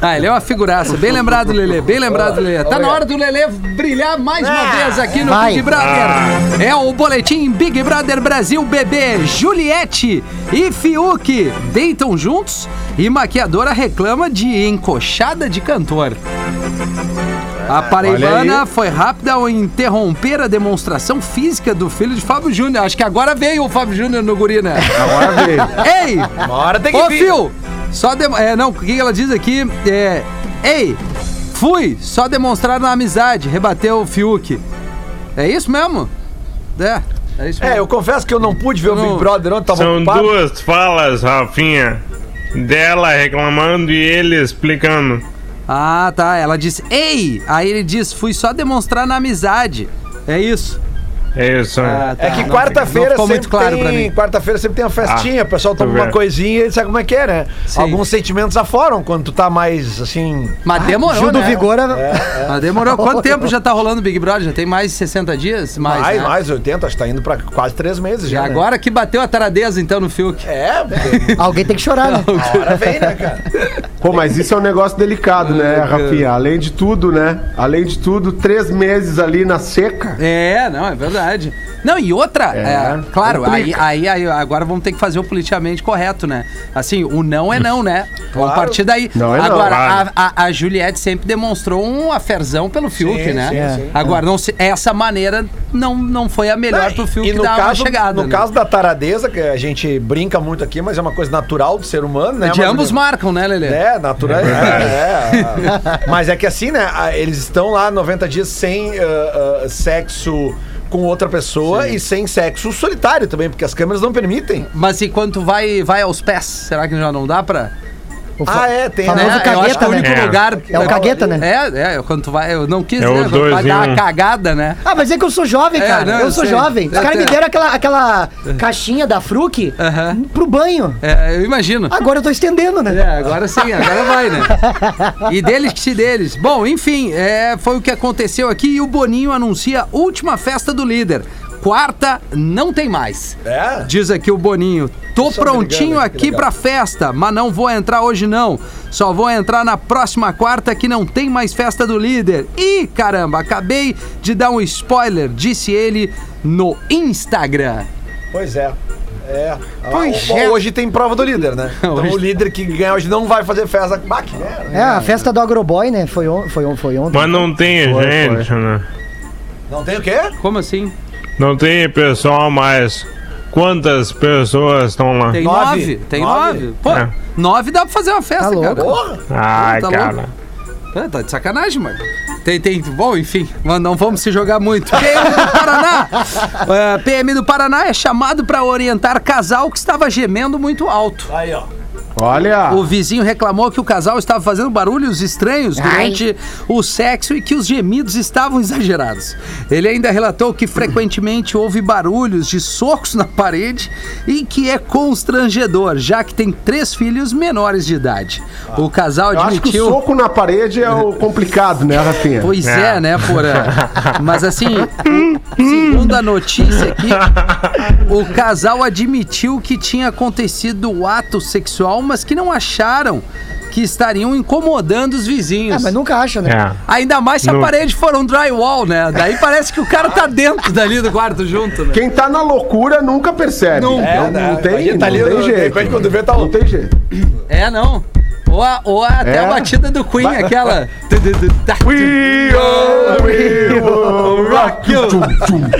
Speaker 2: Ah, ele é uma figuraça. Bem lembrado, Lelê. Bem lembrado, Lelê. Tá na hora do Lelê brilhar mais uma vez aqui no
Speaker 4: vai.
Speaker 2: Big Brother. É o boletim Big Brother Brasil Bebê. Juliette e Fiuk deitam juntos e maquiadora reclama de encoxada de cantor. A paraibana foi rápida ao interromper a demonstração física do filho de Fábio Júnior. Acho que agora veio o Fábio Júnior no guri, né?
Speaker 5: Agora veio.
Speaker 2: Ei!
Speaker 3: Uma hora tem que
Speaker 2: Ô,
Speaker 3: vir.
Speaker 2: Fio! Só dem- é, não, o que ela diz aqui é. Ei! Fui! Só demonstraram amizade, rebateu o Fiuk. É isso mesmo? É, é isso
Speaker 3: É,
Speaker 2: mesmo.
Speaker 3: eu confesso que eu não pude ver o
Speaker 2: Não.
Speaker 3: Big Brother ontem, tava
Speaker 6: São
Speaker 3: ocupado.
Speaker 6: duas falas, Rafinha. Dela reclamando e ele explicando.
Speaker 2: Ah, tá. Ela disse, ei! Aí ele diz, fui só demonstrar na amizade. É isso.
Speaker 6: É isso.
Speaker 2: Ah, tá.
Speaker 3: É que quarta-feira sempre
Speaker 2: muito claro
Speaker 3: tem, quarta-feira sempre tem uma festinha,
Speaker 6: Ah,
Speaker 3: o pessoal toma uma coisinha e sabe como é que é, né?
Speaker 2: Sim.
Speaker 3: Alguns sentimentos afloram quando tu tá mais assim.
Speaker 2: Mas demorou,
Speaker 4: Gil do
Speaker 2: né?
Speaker 4: Vigor. é-
Speaker 2: Mas demorou. Quanto tempo já tá rolando o Big Brother? Já tem mais de 60 dias? Mais,
Speaker 3: Mais,
Speaker 2: né?
Speaker 3: mais 80, acho que tá indo pra quase três meses
Speaker 2: E
Speaker 3: já. né?
Speaker 2: agora que bateu a taradeza, então, no Fiuk.
Speaker 3: É,
Speaker 4: Alguém tem que chorar, né?
Speaker 3: a hora vem, né, cara?
Speaker 5: Pô, mas isso é um negócio delicado, né, Rafinha? Além de tudo, né? Além de tudo, três meses ali na seca.
Speaker 2: É, não, é verdade. Não, e outra, é, claro, aí, aí, aí agora vamos ter que fazer o politicamente correto, né? Assim, o não é não, né? Vamos
Speaker 3: Claro.
Speaker 2: partir daí.
Speaker 5: Não é não,
Speaker 2: agora,
Speaker 6: claro.
Speaker 2: a, a, a Juliette sempre demonstrou um aferzão pelo Fiuk,
Speaker 3: Sim,
Speaker 2: né?
Speaker 3: sim, sim.
Speaker 2: Agora, não se- essa maneira não, não foi a melhor pro Fiuk
Speaker 3: e no
Speaker 2: dar uma
Speaker 3: caso,
Speaker 2: chegada.
Speaker 3: no
Speaker 2: né?
Speaker 3: caso da taradeza, que a gente brinca muito aqui, mas é uma coisa natural do ser humano, né?
Speaker 2: De
Speaker 3: Mas-
Speaker 2: ambos marcam, né, Lelê?
Speaker 3: É, natural. É, é. Mas é que assim, né? a- Eles estão lá 90 dias sem ah, ah, sexo com outra pessoa e sem sexo solitário também, porque as câmeras não permitem.
Speaker 2: Mas e quando vai, vai aos pés, será que já não dá pra.
Speaker 4: O
Speaker 3: Ah, é, tem,
Speaker 4: famoso
Speaker 2: né? Eu acho que é
Speaker 4: cagueta,
Speaker 2: o único
Speaker 4: né?
Speaker 6: É.
Speaker 2: lugar.
Speaker 4: É o cagueta, né?
Speaker 2: É, é, quando tu vai. Eu não quis,
Speaker 6: É
Speaker 2: né? vai dar uma
Speaker 6: um.
Speaker 2: cagada, né?
Speaker 4: Ah, mas é que eu sou jovem,
Speaker 2: É,
Speaker 4: cara.
Speaker 2: não,
Speaker 4: eu
Speaker 2: eu
Speaker 4: sou
Speaker 2: sei.
Speaker 4: jovem. Os caras me deram aquela, aquela caixinha da Fruc
Speaker 2: Aham.
Speaker 4: pro banho.
Speaker 2: É, eu imagino.
Speaker 4: Agora eu tô estendendo, né?
Speaker 2: É, agora sim, agora vai, né? E deles que se deles. Bom, enfim, é, foi o que aconteceu aqui e o Boninho anuncia última festa do líder. Quarta não tem mais.
Speaker 3: É?
Speaker 2: Diz aqui o Boninho. Tô
Speaker 3: Só
Speaker 2: prontinho aqui pra festa, mas não vou entrar hoje não. Só vou entrar na próxima quarta que não tem mais festa do líder. Ih, caramba, acabei de dar um spoiler, disse ele no Instagram.
Speaker 3: Pois é. É.
Speaker 2: Pois
Speaker 3: Bom,
Speaker 2: é.
Speaker 3: Hoje tem prova do líder, né? Então
Speaker 2: Hoje-
Speaker 3: o líder que ganhar hoje não vai fazer festa. Bah, que merda.
Speaker 4: É, a festa do Agroboy, né? Foi, on, foi, on, foi ontem.
Speaker 6: Mas não tem
Speaker 5: Foi,
Speaker 6: gente, né?
Speaker 3: Não tem o quê?
Speaker 2: Como assim?
Speaker 6: Não tem pessoal mais. Quantas pessoas estão lá?
Speaker 2: Tem
Speaker 3: Nove.
Speaker 2: nove. Tem
Speaker 3: Nove.
Speaker 2: nove. Pô,
Speaker 6: É.
Speaker 2: nove dá pra fazer uma festa,
Speaker 4: Tá
Speaker 2: cara.
Speaker 3: Porra!
Speaker 6: Ai,
Speaker 2: tá
Speaker 6: cara.
Speaker 2: louco. É, tá de sacanagem, mano. Tem, tem. Bom, enfim, mas não vamos se jogar muito. PM do Paraná. É, PM do Paraná é chamado pra orientar casal que estava gemendo muito alto.
Speaker 3: Aí, ó.
Speaker 5: Olha.
Speaker 2: O vizinho reclamou que o casal estava fazendo barulhos estranhos durante o sexo e que os gemidos estavam exagerados. Ele ainda relatou que frequentemente houve barulhos de socos na parede e que é constrangedor, já que tem três filhos menores de idade. O casal
Speaker 5: Eu acho que o
Speaker 2: admitiu.
Speaker 5: soco na parede é o complicado, né, Rafinha?
Speaker 2: Pois é,
Speaker 6: É.
Speaker 2: né, Porã? Mas assim, segundo a notícia aqui, o casal admitiu que tinha acontecido o ato sexual, mas que não acharam que estariam incomodando os
Speaker 4: Ah,
Speaker 2: vizinhos.
Speaker 4: mas nunca acha, né?
Speaker 6: É.
Speaker 2: Ainda mais se a
Speaker 6: No-
Speaker 2: parede for um drywall, né? Daí parece que o cara tá dentro dali do quarto junto, né?
Speaker 5: Quem tá na loucura nunca percebe.
Speaker 2: Não.
Speaker 5: Não,
Speaker 3: É,
Speaker 5: não,
Speaker 3: né?
Speaker 5: tem,
Speaker 3: Imagina,
Speaker 5: não
Speaker 3: tá ali,
Speaker 5: tem jeito.
Speaker 3: repente, quando vê, tá
Speaker 5: Não tem jeito.
Speaker 2: É, não. Ou, a- ou a- até
Speaker 5: É.
Speaker 2: a batida do Queen, aquela.
Speaker 5: We are, we will rock you.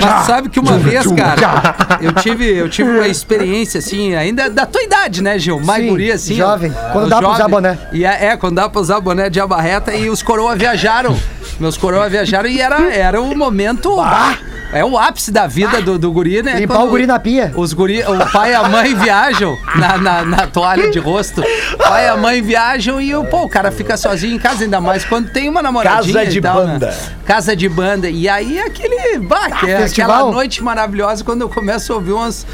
Speaker 2: Mas sabe que uma vez, cara, eu tive, eu tive uma experiência assim, ainda da tua idade, né, Gil? Mais
Speaker 4: Sim,
Speaker 2: guri assim.
Speaker 4: jovem.
Speaker 2: ó,
Speaker 4: Quando dá pra usar boné.
Speaker 2: E é, é, quando dá pra usar boné de abarreta e os coroa viajaram. Meus coroa viajaram e era, era o momento. É o ápice da vida do, do guri, né?
Speaker 4: Limpar
Speaker 2: Quando
Speaker 4: o guri na pia.
Speaker 2: Os guri, o pai e a mãe viajam na, na, na toalha de rosto. O pai e a mãe viajam e o, pô, o cara fica sozinho em casa, ainda mais quando tem uma namoradinha
Speaker 3: Casa de
Speaker 2: e tal, né?
Speaker 3: banda.
Speaker 2: Casa de banda. E aí aquele. Bah, que é aquela noite maravilhosa quando eu começo a ouvir umas.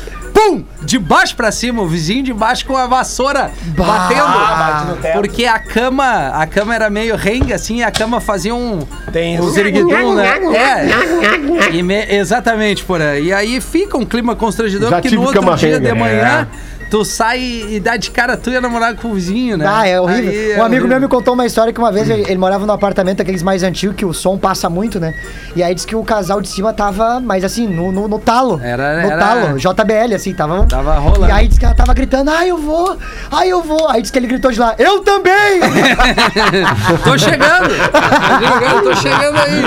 Speaker 2: Pum! De baixo pra cima, o vizinho de baixo com a vassoura
Speaker 3: bate no
Speaker 2: batendo.
Speaker 3: teto.
Speaker 2: Porque a cama, a cama era meio renga, assim, e a cama fazia um.
Speaker 3: Tem
Speaker 2: um ziriguidum, né? É. E me- exatamente, por aí. E aí fica um clima constrangedor,
Speaker 5: Já
Speaker 2: porque no outro dia
Speaker 5: renga.
Speaker 2: de manhã. Tu sai e dá de cara tu e a namorada com o vizinho, né?
Speaker 4: Ah, é horrível.
Speaker 2: Aí é
Speaker 4: um amigo
Speaker 2: horrível.
Speaker 4: meu me contou uma história que uma vez ele, ele morava num apartamento aqueles mais antigos, que o som passa muito, né? E aí disse que o casal de cima tava, mas assim, no, no, no talo.
Speaker 2: Era-
Speaker 4: No
Speaker 2: era-
Speaker 4: talo, JBL, assim, tava.
Speaker 2: Tava rolando.
Speaker 4: E aí disse que ela tava gritando, ai, eu vou, ai, eu vou. Aí disse que ele gritou de lá, eu também!
Speaker 2: tô chegando! Tô chegando, tô chegando aí!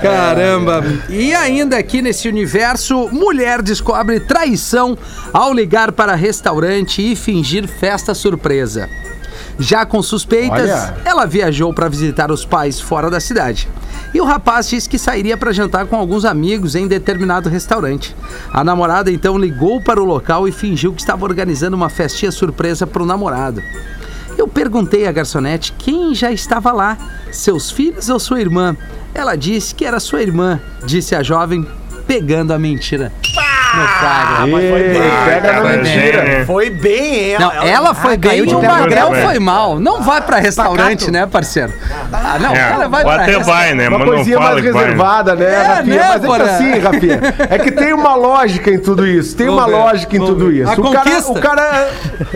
Speaker 2: Caramba! E ainda aqui nesse universo, mulher descobre traição ao ligar para restaurante e fingir festa surpresa. Já com suspeitas,
Speaker 5: Olha.
Speaker 2: ela viajou para visitar os pais fora da cidade. E o rapaz disse que sairia para jantar com alguns amigos em determinado restaurante. A namorada então ligou para o local e fingiu que estava organizando uma festinha surpresa para o namorado. Eu perguntei à garçonete quem já estava lá, seus filhos ou sua irmã. Ela disse que era sua irmã, disse a jovem, pegando a mentira no flagra.
Speaker 3: Mas foi bem,
Speaker 5: pega na
Speaker 6: cara,
Speaker 5: mentira.
Speaker 6: é.
Speaker 3: Foi bem, hein?
Speaker 2: Não, ela foi bem
Speaker 4: caiu
Speaker 2: e
Speaker 4: de
Speaker 2: o Magrel foi mal. Não vai pra restaurante,
Speaker 4: Pacato.
Speaker 2: né, parceiro? Ah, não,
Speaker 6: É,
Speaker 2: ela vai
Speaker 6: ou
Speaker 2: pra
Speaker 6: até
Speaker 2: restaurante.
Speaker 6: vai, né?
Speaker 5: Uma
Speaker 6: Mas não
Speaker 5: coisinha
Speaker 6: fala
Speaker 5: mais
Speaker 6: vai.
Speaker 5: reservada, né,
Speaker 2: É,
Speaker 5: Rafinha?
Speaker 2: né,
Speaker 5: Mas é que assim, Rafinha, é que tem uma lógica em tudo isso. Tem uma lógica em tudo isso.
Speaker 2: A
Speaker 5: o, cara,
Speaker 2: conquista.
Speaker 5: o, cara,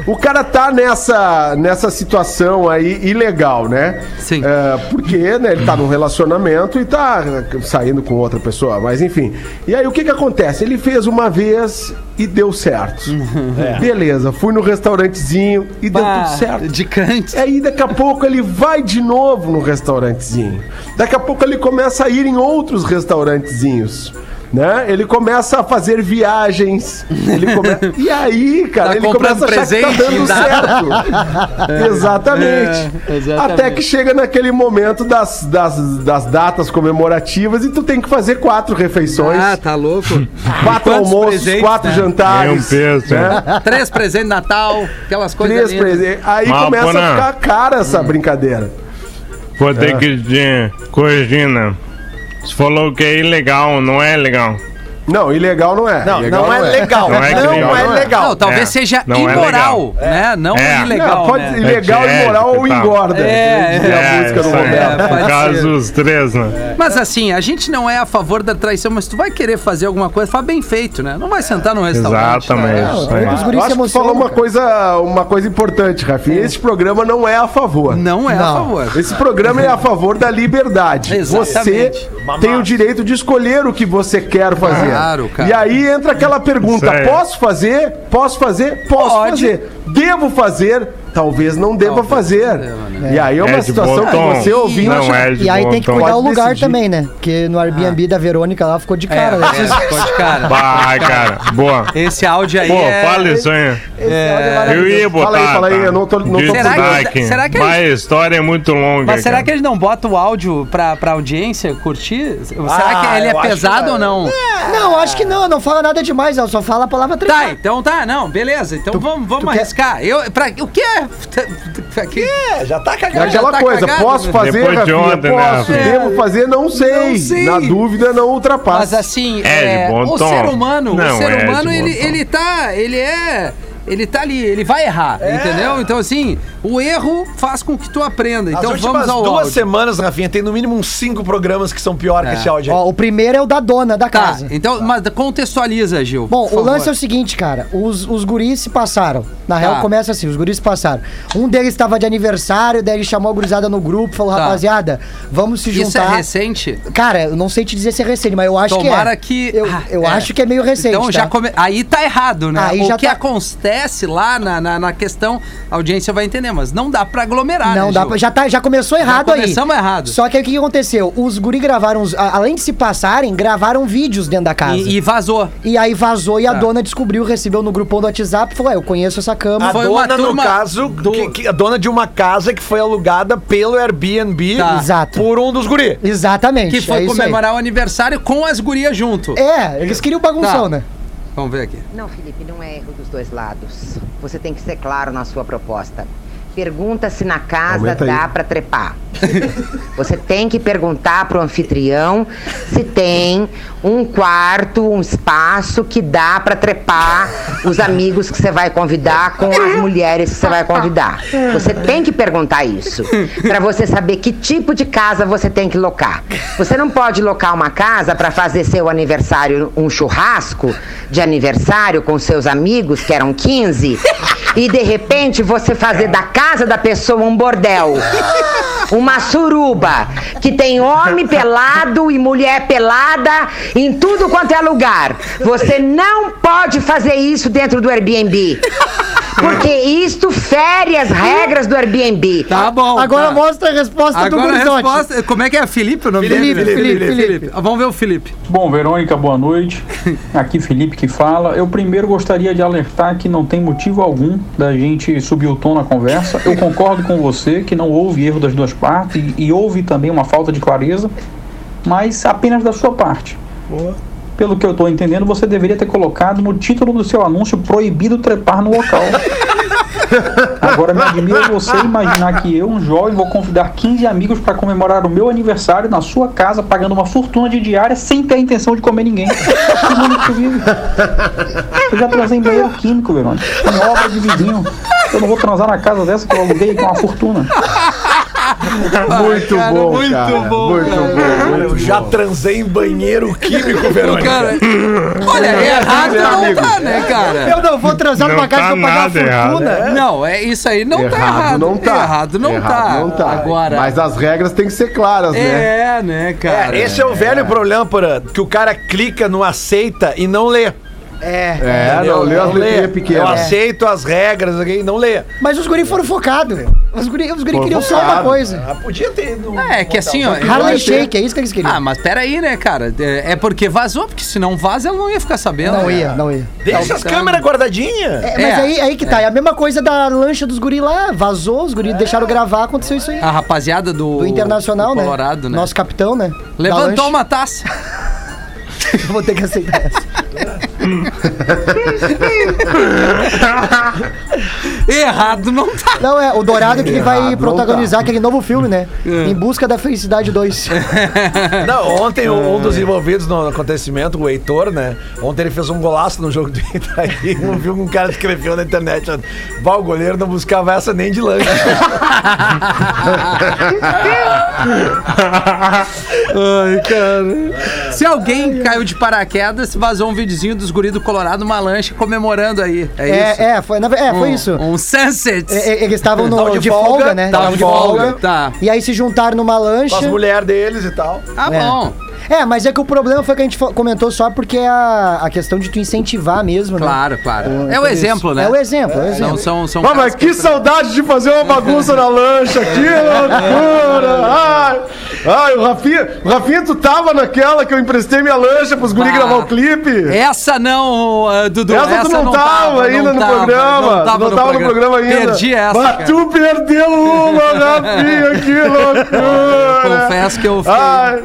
Speaker 5: o cara tá nessa, nessa situação aí ilegal, né?
Speaker 2: Sim.
Speaker 5: É, porque né, ele tá num relacionamento e tá saindo com outra pessoa, mas enfim. E aí o que que acontece? Ele fez uma vez e deu certo. Beleza, fui no restaurantezinho e deu
Speaker 2: Bah,
Speaker 5: tudo certo.
Speaker 2: De cante.
Speaker 5: Aí daqui a pouco ele vai de novo no restaurantezinho. Daqui a pouco ele começa a ir em outros restaurantezinhos. Né? Ele começa a fazer viagens. Ele come... E aí, cara,
Speaker 2: Tá
Speaker 5: ele começa a achar que tá dando
Speaker 2: dá.
Speaker 5: certo. Exatamente.
Speaker 2: É, exatamente.
Speaker 5: Até que chega naquele momento das, das, das datas comemorativas e tu tem que fazer quatro refeições.
Speaker 2: Ah, tá louco.
Speaker 5: quatro almoços,
Speaker 2: presentes,
Speaker 5: quatro
Speaker 2: né?
Speaker 5: jantares.
Speaker 6: É um peso.
Speaker 5: né?
Speaker 2: Três presentes de Natal, aquelas coisas
Speaker 5: Três presentes. Aí
Speaker 6: Mas,
Speaker 5: começa a ficar cara essa brincadeira.
Speaker 6: Vou ter que dizer, corrigindo. Você falou que é ilegal, não é legal.
Speaker 5: Não, ilegal não é.
Speaker 3: Não,
Speaker 5: Ilegal
Speaker 3: não é legal.
Speaker 6: Não é
Speaker 3: Não
Speaker 6: legal,
Speaker 3: é
Speaker 6: não é.
Speaker 3: legal.
Speaker 2: Não, talvez
Speaker 6: É,
Speaker 2: seja
Speaker 6: não é
Speaker 2: imoral, né? Não
Speaker 6: É.
Speaker 2: ilegal,
Speaker 5: Não, pode
Speaker 2: né?
Speaker 5: ilegal,
Speaker 6: É
Speaker 5: imoral ou engorda.
Speaker 2: É,
Speaker 5: Dizia a música do. Roberto.
Speaker 2: É,
Speaker 6: No caso,
Speaker 2: ser.
Speaker 6: os três, né?
Speaker 2: Mas assim, a gente não é a favor da traição, mas tu vai querer fazer alguma coisa, faz bem feito, né? Não vai sentar num restaurante.
Speaker 6: Exatamente.
Speaker 2: né?
Speaker 4: Não, guris
Speaker 5: Eu
Speaker 4: se
Speaker 5: acho que falou uma coisa, uma coisa importante, Rafinha. Esse programa não é a favor.
Speaker 2: Não é a
Speaker 4: Não.
Speaker 2: favor.
Speaker 5: Esse programa é a favor da liberdade.
Speaker 2: Exatamente.
Speaker 5: Você tem o direito de escolher o que você quer fazer.
Speaker 2: Claro, cara.
Speaker 5: E aí entra aquela pergunta: posso fazer? Posso fazer? Posso
Speaker 2: Pode.
Speaker 5: fazer. Devo fazer? Talvez não deva
Speaker 2: Talvez
Speaker 5: fazer.
Speaker 2: não deva, né?
Speaker 5: E aí é uma
Speaker 6: É
Speaker 5: situação que você ouvindo.
Speaker 6: Não é de
Speaker 4: E aí tem que cuidar o lugar
Speaker 5: decidir.
Speaker 4: também, né? Porque no Airbnb da Verônica lá ficou de cara.
Speaker 2: É,
Speaker 4: né?
Speaker 2: é, ficou de cara.
Speaker 6: Vai, cara. Boa.
Speaker 2: Esse áudio aí
Speaker 6: Pô,
Speaker 2: é...
Speaker 6: fala isso aí.
Speaker 2: é...
Speaker 6: Eu ia botar.
Speaker 5: Fala aí, fala aí,
Speaker 6: tá?
Speaker 5: eu não tô- não tô
Speaker 2: Será que- será que
Speaker 6: Mas a história é muito longa.
Speaker 2: Mas será
Speaker 6: cara.
Speaker 2: que eles não botam o áudio pra, pra audiência curtir? será que ele é pesado ou não?
Speaker 4: Não, acho que não, não fala nada demais, ela só fala a palavra
Speaker 2: Tá, então tá, não, beleza. Então vamos, arriscar. Eu, pra, o que é? Pra que-
Speaker 3: É, já tá
Speaker 5: É
Speaker 3: cagado.
Speaker 5: aquela
Speaker 2: tá
Speaker 5: coisa,
Speaker 2: cagado,
Speaker 5: posso
Speaker 2: né?
Speaker 5: fazer,
Speaker 6: Depois de
Speaker 5: Rafinha?
Speaker 6: ontem, né,
Speaker 5: posso,
Speaker 6: Rafinha?
Speaker 5: devo fazer, não sei.
Speaker 2: Não sei.
Speaker 5: Na dúvida, não ultrapassa.
Speaker 2: Mas assim,
Speaker 6: É,
Speaker 2: é, o ser humano, o
Speaker 6: Não,
Speaker 2: ser
Speaker 6: é
Speaker 2: humano, ele, ele tá, ele é, ele tá ali, ele vai errar, entendeu? Então assim, o erro faz com que tu aprenda.
Speaker 3: As
Speaker 2: Então
Speaker 3: últimas
Speaker 2: vamos ao
Speaker 3: duas
Speaker 2: áudio.
Speaker 3: semanas, Rafinha, tem no mínimo uns cinco programas que são pior que esse áudio aí.
Speaker 4: Ó, o primeiro é o da dona da
Speaker 2: Tá,
Speaker 4: casa.
Speaker 2: então, mas contextualiza, Gil.
Speaker 4: Bom,
Speaker 2: por
Speaker 4: o lance é
Speaker 2: favor.
Speaker 4: o seguinte, cara. Os, os guris se passaram. Na
Speaker 2: Tá.
Speaker 4: real, começa assim: os guris se passaram. Um deles estava de aniversário, daí ele chamou a gurizada no grupo, falou:
Speaker 2: Tá.
Speaker 4: rapaziada, vamos se
Speaker 2: Isso é
Speaker 4: juntar.
Speaker 2: recente?
Speaker 4: Cara, eu não sei te dizer se é recente, mas eu acho
Speaker 2: Tomara
Speaker 4: que é.
Speaker 2: que.
Speaker 4: Eu,
Speaker 2: Ah,
Speaker 4: eu
Speaker 2: é.
Speaker 4: acho que é meio recente.
Speaker 2: Então já
Speaker 4: tá?
Speaker 2: come... aí tá errado, né?
Speaker 4: Aí
Speaker 2: o
Speaker 4: já
Speaker 2: que
Speaker 4: tá-
Speaker 2: acontece lá na, na, na questão, a audiência vai entender, mas não dá pra aglomerar,
Speaker 4: Não
Speaker 2: né,
Speaker 4: dá
Speaker 2: Gil?
Speaker 4: pra, já, tá, já começou errado aí.
Speaker 2: começamos errado.
Speaker 4: Só que aí o que aconteceu? Os guri gravaram, os- a- além de se passarem, gravaram vídeos dentro da casa.
Speaker 2: E, e vazou.
Speaker 4: E aí vazou e a
Speaker 2: Tá.
Speaker 4: dona descobriu, recebeu no grupão do WhatsApp e falou: "É, eu conheço essa cama.
Speaker 3: A
Speaker 2: Foi uma
Speaker 3: dona, no
Speaker 2: turma
Speaker 3: caso,
Speaker 2: do-
Speaker 3: que- que- a dona de uma casa que foi alugada pelo Airbnb
Speaker 2: Tá.
Speaker 4: Exato.
Speaker 3: por um dos guri.
Speaker 4: Exatamente.
Speaker 2: Que foi
Speaker 4: é isso aí.
Speaker 2: comemorar o aniversário com as gurias junto.
Speaker 4: É, eles queriam bagunção,
Speaker 2: Tá.
Speaker 4: né?
Speaker 2: Vamos ver aqui.
Speaker 7: Não, Felipe, não é erro dos dois lados. Você tem que ser claro na sua proposta. Pergunta se na casa
Speaker 5: Aumenta
Speaker 7: dá pra trepar. Você tem que perguntar pro anfitrião se tem um quarto, um espaço que dá pra trepar os amigos que você vai convidar com as mulheres que você vai convidar. Você tem que perguntar isso Pra você saber que tipo de casa você tem que locar. Você não pode locar uma casa pra fazer seu aniversário um churrasco de aniversário com seus amigos, que eram 15, e de repente você fazer da casa da pessoa um bordel. Uma suruba que tem homem pelado e mulher pelada em tudo quanto é lugar. Você não pode fazer isso dentro do Airbnb. Porque isto fere as regras do Airbnb.
Speaker 2: Tá bom.
Speaker 4: Agora
Speaker 2: tá.
Speaker 4: mostra a resposta do
Speaker 2: Agora a
Speaker 4: Gurizote.
Speaker 2: resposta. Como é que é? Felipe o nome
Speaker 4: Felipe,
Speaker 2: dele?
Speaker 4: Felipe, Felipe, Felipe.
Speaker 2: Ah, Vamos ver o Felipe.
Speaker 8: Bom, Verônica, boa noite. Aqui Felipe que fala. Eu primeiro gostaria de alertar que não tem motivo algum da gente subir o tom na conversa. Eu concordo com você que não houve erro das duas partes e, e houve também uma falta de clareza, mas apenas da sua parte. Pelo que eu estou entendendo, você deveria ter colocado no título do seu anúncio proibido trepar no local. Agora me admira você imaginar que eu, um jovem, vou convidar 15 amigos para comemorar o meu aniversário na sua casa, pagando uma fortuna de diária sem ter a intenção de comer ninguém. Que mundo que vive? Eu já transei em banheiro químico, Verônica. Em obra de vizinho. Eu não vou transar na casa dessa que eu aluguei com uma fortuna.
Speaker 5: Muito
Speaker 2: cara,
Speaker 5: bom,
Speaker 2: muito
Speaker 5: cara.
Speaker 2: bom,
Speaker 5: muito
Speaker 2: cara.
Speaker 5: bom.
Speaker 3: Eu
Speaker 5: muito
Speaker 3: já
Speaker 5: bom.
Speaker 3: transei em banheiro químico, Verônica.
Speaker 2: Cara, olha, errado
Speaker 5: né,
Speaker 2: não
Speaker 5: amigo?
Speaker 2: tá, né, cara?
Speaker 4: Eu não vou transar
Speaker 6: Não
Speaker 4: numa casa
Speaker 6: tá
Speaker 4: que eu pagar uma fortuna.
Speaker 6: errado.
Speaker 2: Não, é isso aí não tá
Speaker 5: Errado
Speaker 2: errado.
Speaker 5: não tá.
Speaker 2: Errado não
Speaker 5: Errado
Speaker 2: tá.
Speaker 5: não tá.
Speaker 2: Agora.
Speaker 5: Mas as regras têm que ser claras, né?
Speaker 2: É, né, cara?
Speaker 3: É, esse é o velho problema, Porã, que o cara clica no aceita e não lê.
Speaker 4: É.
Speaker 5: É, não,
Speaker 3: Entendeu?
Speaker 5: leu as
Speaker 3: Não lê.
Speaker 5: letrinhas pequenas.
Speaker 3: Eu aceito as regras, ok? não leia.
Speaker 4: Mas os guri foram focados. Os guri, os guri queriam só uma coisa.
Speaker 3: Ah, podia ter ido.
Speaker 2: É, que assim, ó.
Speaker 4: Harley Shake, é isso que eles queriam.
Speaker 2: Ah, mas peraí, né, cara? É é porque vazou, porque se não vaza, ela não ia ficar sabendo.
Speaker 4: não ia, não ia.
Speaker 3: Deixa as câmeras guardadinhas.
Speaker 4: É, mas
Speaker 2: É.
Speaker 4: aí, aí que tá, é a mesma coisa da lancha dos guri lá, vazou, os guri deixaram gravar, aconteceu isso aí.
Speaker 2: A rapaziada do,
Speaker 4: Do Internacional,
Speaker 2: do
Speaker 4: né?
Speaker 2: Colorado, né?
Speaker 4: Nosso capitão, né?
Speaker 2: Levantou uma taça.
Speaker 4: Vou ter que aceitar essa.
Speaker 2: Errado não tá.
Speaker 4: Não, é o Dourado que vai
Speaker 5: Errado, não
Speaker 4: protagonizar aquele novo filme, né? Em Busca da Felicidade 2.
Speaker 3: Não, ontem um dos envolvidos no acontecimento, o Heitor, né? Ontem ele fez um golaço no jogo do Inter. Aí um viu que um cara escreveu na internet: "Bah, o goleiro não buscava essa nem de lanche.
Speaker 2: Ai, cara. Se alguém caiu de paraquedas, vazou um videozinho dos guris do Colorado, uma lancha comemorando aí. É, isso?
Speaker 4: É, é, foi, na é, foi
Speaker 2: Um-
Speaker 4: isso.
Speaker 2: Um sunset.
Speaker 4: É, é, Eles estavam no-
Speaker 3: Tava
Speaker 4: de,
Speaker 3: de
Speaker 4: folga,
Speaker 3: folga,
Speaker 4: né?
Speaker 2: de folga, tá.
Speaker 4: E aí se juntaram numa
Speaker 3: Com
Speaker 4: lancha.
Speaker 3: as mulheres deles e tal.
Speaker 2: Ah,
Speaker 4: É.
Speaker 2: bom.
Speaker 4: É, mas é que o problema foi que a gente comentou só porque é a, a questão de tu incentivar mesmo, né?
Speaker 2: Claro, claro.
Speaker 4: O-
Speaker 2: É o
Speaker 4: isso.
Speaker 2: exemplo, né?
Speaker 4: É o exemplo, é o exemplo.
Speaker 2: Não são, são
Speaker 5: Ah, mas que saudade de fazer uma bagunça na lancha, que loucura! Ai, ai, o Rafinha, o Rafinha, tu tava naquela que eu emprestei minha lancha pros guri
Speaker 2: Ah.
Speaker 5: gravar o clipe?
Speaker 2: Essa não, ah, Dudu.
Speaker 5: Essa tu não tava ainda no
Speaker 2: tava,
Speaker 5: programa.
Speaker 2: Não tava,
Speaker 5: não tava no programa ainda.
Speaker 2: Perdi essa.
Speaker 5: Mas
Speaker 2: cara.
Speaker 5: tu perdeu uma, Rafinha, que loucura!
Speaker 2: Confesso que eu fiquei.
Speaker 5: Ai,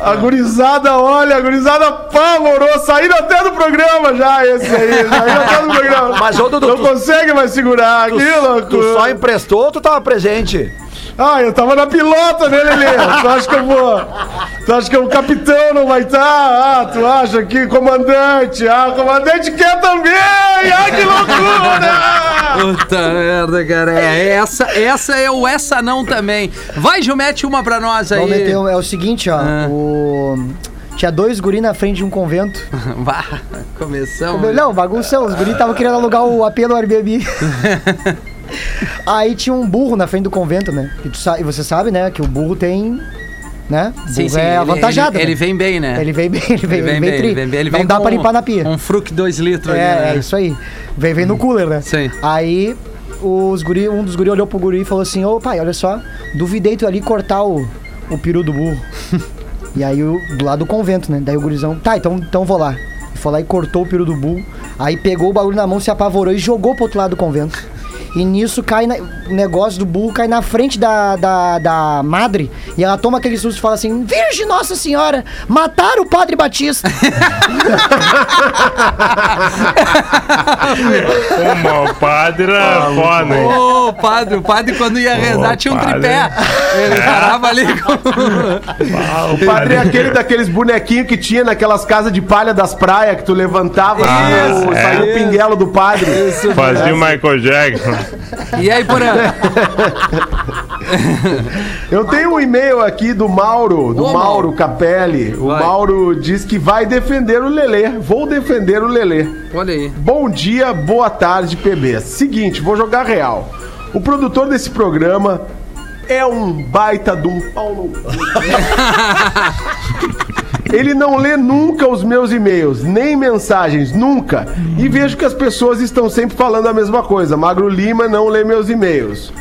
Speaker 5: a gurizada, olha, a gurizada apavorou, saíram até do programa já, esse aí, saíram até do programa.
Speaker 3: Mas, ô, Dudu,
Speaker 5: Não
Speaker 3: tu-
Speaker 5: consegue mais segurar, que
Speaker 3: Tu
Speaker 5: loucura.
Speaker 3: só emprestou ou tu tava presente?
Speaker 5: Ah, eu tava na pilota, né, Lelê? Tu acha que eu vou... Tu acha que o capitão não vai estar? Ah, tu acha que comandante? Ah, o comandante quer também! Ai, que loucura!
Speaker 2: Puta merda, cara. É, essa, essa é o essa não também. Vai, Gil, mete uma pra nós aí.
Speaker 4: Meter um- é o seguinte, ó.
Speaker 2: Ah.
Speaker 4: O... Tinha dois guri na frente de um convento.
Speaker 2: Vá, começamos.
Speaker 4: Não, bagunção. Os guri estavam querendo alugar o AP no Airbnb. Aí tinha um burro na frente do convento, né? E, sa- e você sabe, né, que o burro tem. Né?
Speaker 2: Sim, sim.
Speaker 4: é
Speaker 2: ele-
Speaker 4: avantajado.
Speaker 2: Ele,
Speaker 4: né?
Speaker 2: ele vem bem, né?
Speaker 4: Ele vem bem, ele vem,
Speaker 2: Ele
Speaker 4: ele vem, tri.
Speaker 2: ele vem bem. Ele
Speaker 4: Não
Speaker 2: vem
Speaker 4: dá
Speaker 2: com
Speaker 4: pra limpar na pia.
Speaker 2: Um fruc 2 litros ali,
Speaker 4: É,
Speaker 2: né?
Speaker 4: é isso aí. Vem, vem no cooler, né?
Speaker 2: Sim.
Speaker 4: Aí os guri, um dos guri olhou pro guri e falou assim: Ô pai, olha só, duvidei tu ali cortar o, o peru do burro. e aí o, do lado do convento, né? Daí o gurizão, tá, então, então vou lá. Foi lá e cortou o peru do burro. Aí pegou o bagulho na mão, se apavorou e jogou pro outro lado do convento. E nisso cai na- o negócio do burro cai na frente da, da, da madre. E ela toma aquele susto e fala assim: Virgem Nossa Senhora, mataram o Padre Batista.
Speaker 6: Uma, o padre era foda, hein?
Speaker 2: Ô, padre, o padre quando ia rezar
Speaker 6: Ô,
Speaker 2: tinha um
Speaker 6: padre.
Speaker 2: tripé. Ele parava ali com...
Speaker 5: O padre é aquele daqueles bonequinhos que tinha naquelas casas de palha das praias que tu levantava assim,
Speaker 6: Isso,
Speaker 5: o-
Speaker 6: é.
Speaker 5: saiu o pinguelo do padre.
Speaker 6: Fazia o Michael Jackson.
Speaker 2: E aí, Porã?
Speaker 5: Eu tenho um e-mail aqui do Mauro, do
Speaker 2: Ô,
Speaker 5: Mauro
Speaker 2: Mauro.
Speaker 5: Capelli. O
Speaker 2: Vai.
Speaker 5: Mauro diz que vai defender o Lelê. Vou defender o Lelê.
Speaker 2: Olha aí.
Speaker 5: Bom dia, boa tarde, PB. Seguinte, vou jogar real. O produtor desse programa é um baita de um pau no cu. Ele não lê nunca os meus e-mails, nem mensagens, nunca. E vejo que as pessoas estão sempre falando a mesma coisa. Magro Lima não lê meus e-mails.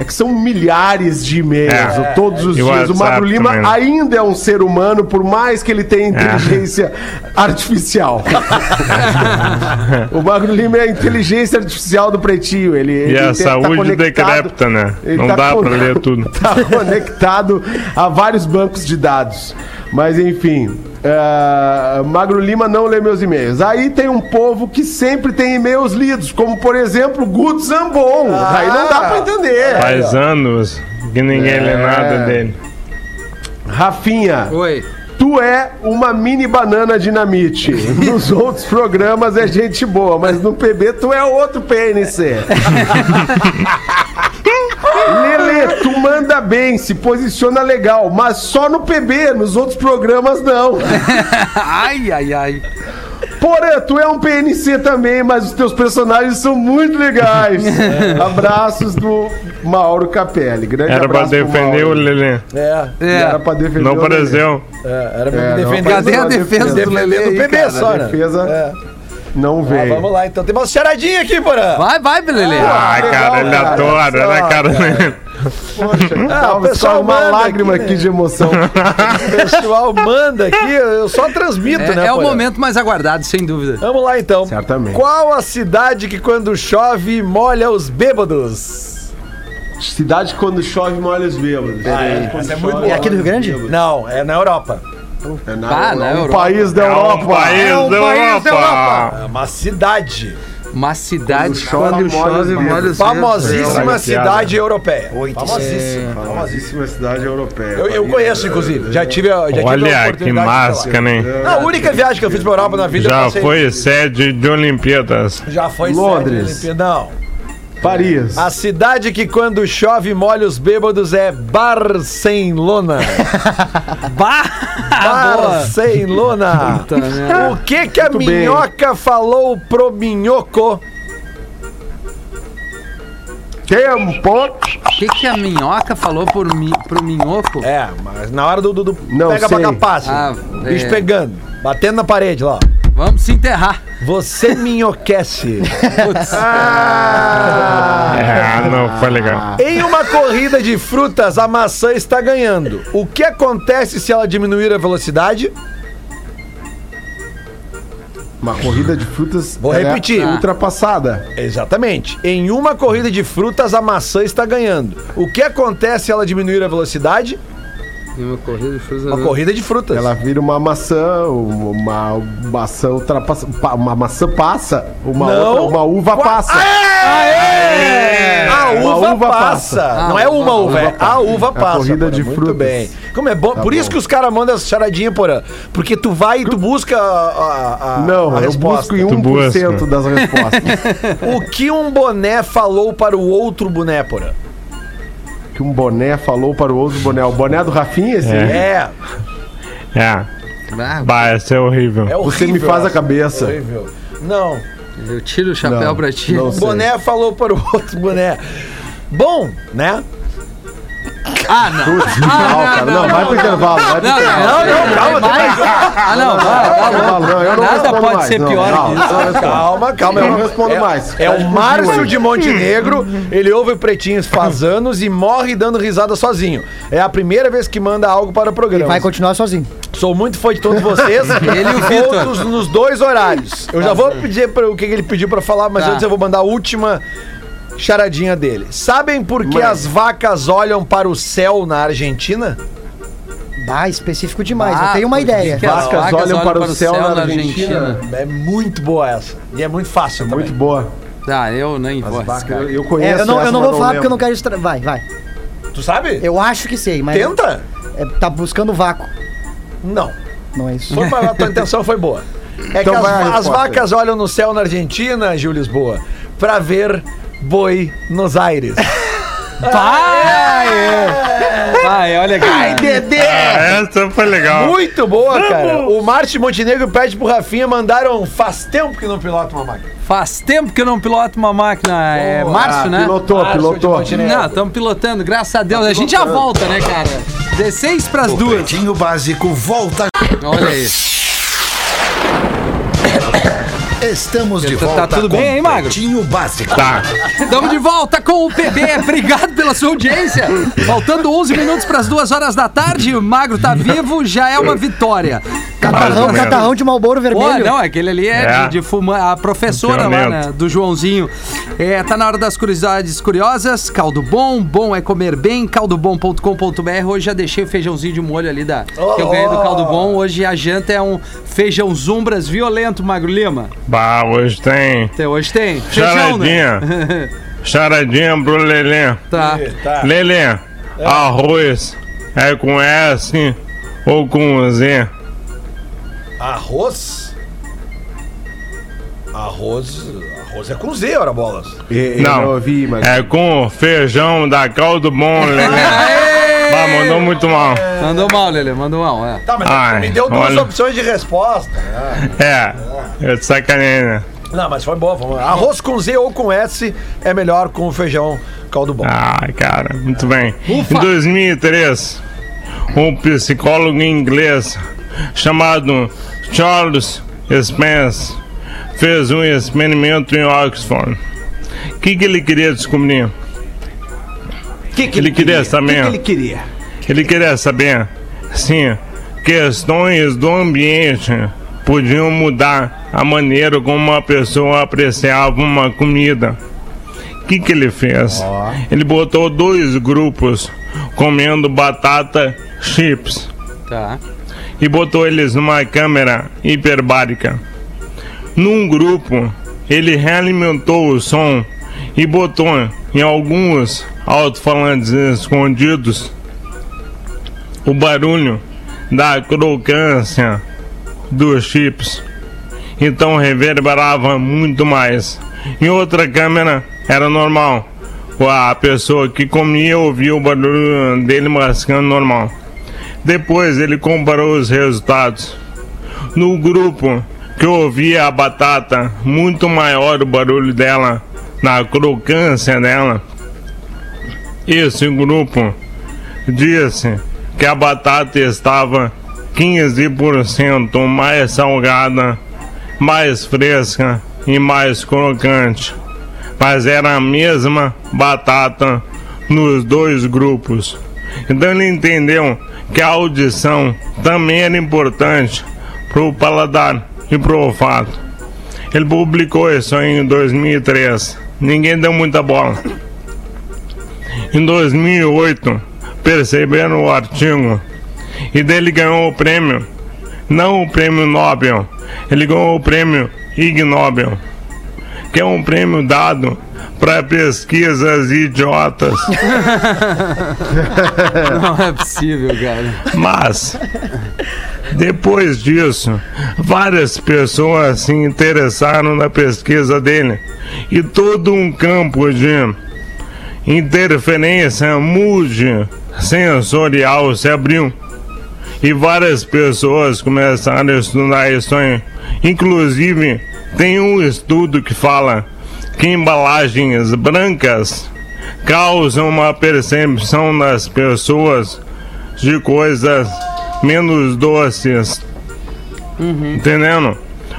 Speaker 5: É que são milhares de e-mails
Speaker 6: É.
Speaker 5: todos os dias. O Magro
Speaker 6: WhatsApp
Speaker 5: Lima
Speaker 6: também, né?
Speaker 5: ainda é um ser humano, por mais que ele tenha
Speaker 6: É.
Speaker 5: inteligência artificial. o Magro Lima é a inteligência artificial do pretinho. Ele,
Speaker 6: E
Speaker 5: ele
Speaker 6: a
Speaker 5: tem- tá
Speaker 6: saúde
Speaker 5: conectado-
Speaker 6: decrépita, né?
Speaker 5: ele
Speaker 6: Não
Speaker 5: tá
Speaker 6: dá
Speaker 5: con-
Speaker 6: pra ler tudo.
Speaker 5: Tá conectado a vários bancos de dados. Mas enfim, é, Magro Lima não lê meus e-mails. Aí tem um povo que sempre tem e-mails lidos, como por exemplo Guto Zambon. Aí não dá pra entender.
Speaker 6: Faz anos que ninguém lê nada dele.
Speaker 5: Rafinha,
Speaker 2: Oi.
Speaker 5: tu é uma mini banana dinamite. Nos outros programas é gente boa, mas no PB tu é outro PNC. Lele, tu manda bem, se posiciona legal, mas só no PB, nos outros programas não.
Speaker 2: Ai, ai, ai.
Speaker 5: Porém, tu é um PNC também, mas os teus personagens são muito legais. Abraços do Mauro Capelli. Grande
Speaker 6: Era pra
Speaker 5: abraço pro
Speaker 6: defender o. Lelê.
Speaker 3: É.
Speaker 5: Era
Speaker 2: É.
Speaker 5: pra defender
Speaker 6: Não
Speaker 5: o Lelê.
Speaker 6: apareceu.
Speaker 3: É, era pra
Speaker 5: É,
Speaker 3: defender.
Speaker 2: Cadê a
Speaker 5: Defesa,
Speaker 2: defesa do Lelê
Speaker 3: do PB só, né?
Speaker 5: defesa.
Speaker 3: É.
Speaker 5: Não
Speaker 3: Ah,
Speaker 5: veio.
Speaker 3: vamos lá, então. Tem uma charadinha aqui, Porã.
Speaker 2: Vai, vai, Lelê.
Speaker 6: Ai, cara, ele
Speaker 5: cara,
Speaker 6: adora, né, cara?
Speaker 5: Ah,
Speaker 3: o pessoal
Speaker 5: uma
Speaker 3: manda
Speaker 5: lágrima
Speaker 3: aqui,
Speaker 5: aqui,
Speaker 3: né?
Speaker 5: de emoção.
Speaker 3: O pessoal manda aqui, eu só transmito,
Speaker 2: É,
Speaker 3: né,
Speaker 2: é o momento mais aguardado, sem dúvida.
Speaker 3: Vamos lá, então.
Speaker 5: Certamente.
Speaker 3: Qual a cidade que quando chove molha os bêbados?
Speaker 5: Cidade quando chove molha os bêbados.
Speaker 3: Ah, é. Essa é muito.
Speaker 4: É aqui do Rio Grande?
Speaker 3: Não, é na Europa.
Speaker 5: É na,
Speaker 2: Ah, na
Speaker 5: é um
Speaker 2: Europa.
Speaker 5: país da
Speaker 6: É um
Speaker 5: Europa.
Speaker 6: país
Speaker 3: É um
Speaker 6: da
Speaker 3: país da
Speaker 6: Europa.
Speaker 3: É uma cidade.
Speaker 2: Uma cidade
Speaker 5: Chove, molha bêbados.
Speaker 3: Famosíssima
Speaker 6: É,
Speaker 3: cidade europeia. Famosíssima.
Speaker 5: Famosíssima cidade europeia.
Speaker 3: Eu, eu conheço, inclusive. Já tive, a- já tive a
Speaker 6: Olha que
Speaker 3: de
Speaker 6: máscara, hein?
Speaker 3: A única viagem que eu fiz pra Europa na vida
Speaker 6: Já
Speaker 3: passei-
Speaker 6: foi sede de Olimpíadas.
Speaker 3: Já foi
Speaker 5: Londres.
Speaker 3: sede Olimpíada. Não.
Speaker 5: Paris.
Speaker 3: A cidade que quando chove molha os bêbados é Barcelona.
Speaker 2: Bah!
Speaker 3: Barcelona. O que que a
Speaker 5: Muito bem.
Speaker 3: minhoca falou pro minhoco?
Speaker 5: Tempo.
Speaker 2: O que, que a minhoca falou por mi, pro minhoco?
Speaker 3: É, mas na hora do, do, do
Speaker 5: Não
Speaker 3: pega
Speaker 5: sei.
Speaker 3: pra capaz.
Speaker 2: Ah,
Speaker 3: bicho
Speaker 2: é.
Speaker 3: pegando, batendo na parede lá.
Speaker 2: Vamos se enterrar.
Speaker 3: Você minhoquece.
Speaker 2: Putz.
Speaker 6: É, não foi legal.
Speaker 3: em uma corrida de frutas, a maçã está ganhando. O que acontece se ela diminuir a velocidade?
Speaker 5: Uma corrida de frutas.
Speaker 3: Vou
Speaker 5: é
Speaker 3: repetir.
Speaker 5: Ultrapassada.
Speaker 3: Exatamente. Em uma corrida de frutas, a maçã está ganhando. O que acontece se ela diminuir a velocidade?
Speaker 2: Uma corrida de frutas.
Speaker 3: Uma corrida de frutas.
Speaker 5: Ela vira uma maçã, uma, uma maçã ultrapassa. pa- Uma maçã passa, uma,
Speaker 3: Não.
Speaker 5: outra, uma uva passa.
Speaker 3: Aê! A
Speaker 5: Uma
Speaker 3: uva,
Speaker 5: uva
Speaker 3: passa.
Speaker 2: passa.
Speaker 3: Não é uma uva, é a uva passa.
Speaker 5: corrida
Speaker 3: Porã.
Speaker 5: de
Speaker 3: Muito
Speaker 5: frutas.
Speaker 3: bem. Como é bom.
Speaker 5: Tá
Speaker 3: Por isso
Speaker 5: bom.
Speaker 3: que os caras mandam essa charadinha, porã. Porque tu vai e tu busca a, a- a-
Speaker 5: Não,
Speaker 3: a
Speaker 5: eu
Speaker 3: resposta.
Speaker 5: busco em
Speaker 6: Tu
Speaker 5: 1%
Speaker 6: busca.
Speaker 5: das respostas.
Speaker 3: O que um boné falou para o outro boné, porã?
Speaker 5: Que um boné falou para o outro boné. O boné do Rafinha, esse?
Speaker 3: É,
Speaker 6: É.
Speaker 2: Ah,
Speaker 6: Vai, esse é horrível.
Speaker 3: é horrível.
Speaker 5: Você me faz a cabeça.
Speaker 3: Horrível. Não.
Speaker 2: eu tiro o chapéu
Speaker 5: Não,
Speaker 2: pra ti.
Speaker 3: O boné falou para o outro boné. Bom, né?
Speaker 2: Ah, não.
Speaker 5: Putz, não, cara. Não, vai pro intervalo. Vai pro
Speaker 2: Não,
Speaker 5: intervalo.
Speaker 2: não, não,
Speaker 3: calma,
Speaker 2: vai. Ah, não, vai, tá
Speaker 5: Intervalo,
Speaker 2: louco.
Speaker 5: não, eu não
Speaker 2: Nada pode
Speaker 5: mais,
Speaker 2: ser
Speaker 5: não,
Speaker 2: pior
Speaker 5: não,
Speaker 2: que isso.
Speaker 5: não.
Speaker 3: Calma, calma.
Speaker 5: Eu não
Speaker 3: é-
Speaker 5: respondo
Speaker 3: é-
Speaker 5: mais.
Speaker 3: É
Speaker 5: Tá
Speaker 3: o Márcio de Montenegro. Ele ouve o Pretinhos faz anos e morre dando risada sozinho. É a primeira vez que manda algo para o programa.
Speaker 4: Vai continuar sozinho.
Speaker 3: Sou muito fã de todos vocês.
Speaker 2: Ele e o Vitor.
Speaker 3: Todos nos dois horários. Eu já vou pedir para o que ele pediu para falar, mas
Speaker 2: Tá.
Speaker 3: antes eu vou mandar a última charadinha dele. Sabem por que as vacas olham para o céu na Argentina?
Speaker 4: Bah, específico demais.
Speaker 2: Ah,
Speaker 4: eu tenho uma ideia.
Speaker 2: que as
Speaker 5: Vacas olham para o céu na
Speaker 3: É muito boa essa. E é muito fácil também.
Speaker 5: Muito boa.
Speaker 2: Ah, eu nem vou
Speaker 5: As vacas,
Speaker 2: arriscar.
Speaker 5: eu, eu
Speaker 4: É,
Speaker 5: conheço
Speaker 4: eu não, eu
Speaker 5: essa,
Speaker 4: não
Speaker 5: mas
Speaker 4: vou falar porque eu não
Speaker 5: lembro.
Speaker 4: quero estra... Vai, vai.
Speaker 3: Tu sabe?
Speaker 4: Eu acho que sei, mas.
Speaker 3: Tenta?
Speaker 4: É, tá buscando vácuo.
Speaker 3: Não.
Speaker 4: Não é isso.
Speaker 3: Foi pra, a tua intenção foi boa. É
Speaker 5: Então
Speaker 3: que as,
Speaker 5: vai a
Speaker 3: as
Speaker 5: resposta
Speaker 3: vacas olham no céu na Argentina, Gil Lisboa, pra ver boi nos aires.
Speaker 2: Vai! Vai, olha aqui.
Speaker 3: Ai, Dedê!
Speaker 6: Ah, essa foi legal.
Speaker 3: Muito boa, cara. O Márcio Montenegro pede pro Rafinha, mandaram faz tempo que não pilota uma máquina.
Speaker 2: Faz tempo que eu não piloto uma máquina. É
Speaker 3: Boa.
Speaker 2: março,
Speaker 5: Ah,
Speaker 2: né?
Speaker 5: Pilotou,
Speaker 3: Márcio de
Speaker 5: pilotou.
Speaker 3: Montenegro.
Speaker 2: Não, estamos pilotando, graças a Deus. A gente já volta, né, cara? 16 pras duas.
Speaker 9: Pretinho Básico volta.
Speaker 2: Olha aí.
Speaker 9: Estamos de
Speaker 2: Tá- tá
Speaker 9: volta
Speaker 2: tudo
Speaker 9: com
Speaker 2: bem aí, Magro?
Speaker 9: Pretinho Básico.
Speaker 6: Tá.
Speaker 2: Estamos de volta com o PB. Obrigado pela sua audiência. Faltando 11 minutos para as 2 horas da tarde. O Magro tá vivo, já é uma vitória.
Speaker 4: Catarrão, catarrão de Malboro
Speaker 2: Pô,
Speaker 4: vermelho.
Speaker 2: não, aquele ali é,
Speaker 6: É.
Speaker 2: de, de fumar. A professora lá, né? Do Joãozinho. É, tá na hora das curiosidades curiosas. Caldo bom, bom é comer bem. Caldobom.com.br. Hoje já deixei o feijãozinho de molho ali da, que eu ganhei do caldo bom. Hoje a janta é um feijão zumbras violento, Magro Lima.
Speaker 6: Bah, hoje tem
Speaker 2: Até hoje tem. Feijão, né?
Speaker 6: charadinha. Charadinha pro Lelê.
Speaker 2: Tá.
Speaker 3: Tá.
Speaker 6: Lelê, arroz é com S ou com Z?
Speaker 3: Arroz? Arroz. Arroz é com Z, ora bolas.
Speaker 5: E- Eu
Speaker 6: Não,
Speaker 5: não ouvi, mas.
Speaker 6: é com feijão da caldo bom, Lelê. Bah, mandou muito mal.
Speaker 2: Mandou mal, Lele, mandou mal. É.
Speaker 3: Tá, mas
Speaker 6: Ai,
Speaker 3: me deu duas
Speaker 6: olha.
Speaker 3: opções de resposta. né?
Speaker 6: É, eu te sacanei, né?
Speaker 3: Não, mas foi boa. Vamos. Arroz com Z ou com S é melhor com feijão caldo bom.
Speaker 6: Ai, cara, muito bem. Em 2003, um psicólogo inglês chamado Charles Spence fez um experimento em Oxford. O que, que ele queria descobrir?
Speaker 10: O que, que
Speaker 6: Ele queria saber.
Speaker 10: O que, ele queria?
Speaker 6: Ele queria saber, sim, questões do ambiente podiam mudar a maneira como uma pessoa apreciava uma comida. O que, que ele fez? Ele botou dois grupos comendo batata chips
Speaker 2: Tá.
Speaker 6: e botou eles numa câmera hiperbárica. Num grupo, ele realimentou o som e botou em alguns alto-falantes escondidos o barulho da crocância dos chips. Então reverberava muito mais. Em outra câmera era normal. A pessoa que comia ouvia o barulho dele mascando normal. Depois ele comparou os resultados. No grupo que ouvia a batata, muito maior o barulho dela, na crocância dela. Esse grupo disse que a batata estava 15% mais salgada, mais fresca e mais crocante. Mas era a mesma batata nos dois grupos. Então ele entendeu que a audição também era importante para o paladar e para o olfato. Ele publicou isso em 2003. Ninguém deu muita bola. Em 2008, perceberam o artigo e dele ganhou o prêmio, não o prêmio Nobel, ele ganhou o prêmio Ig Nobel, que é um prêmio dado para pesquisas idiotas.
Speaker 2: Não é possível, cara.
Speaker 6: Mas, depois disso, várias pessoas se interessaram na pesquisa dele e todo um campo de interferência multissensorial se abriu. E várias pessoas começaram a estudar isso. Inclusive, tem um estudo que fala que embalagens brancas causam uma percepção das pessoas de coisas menos doces. Entendendo?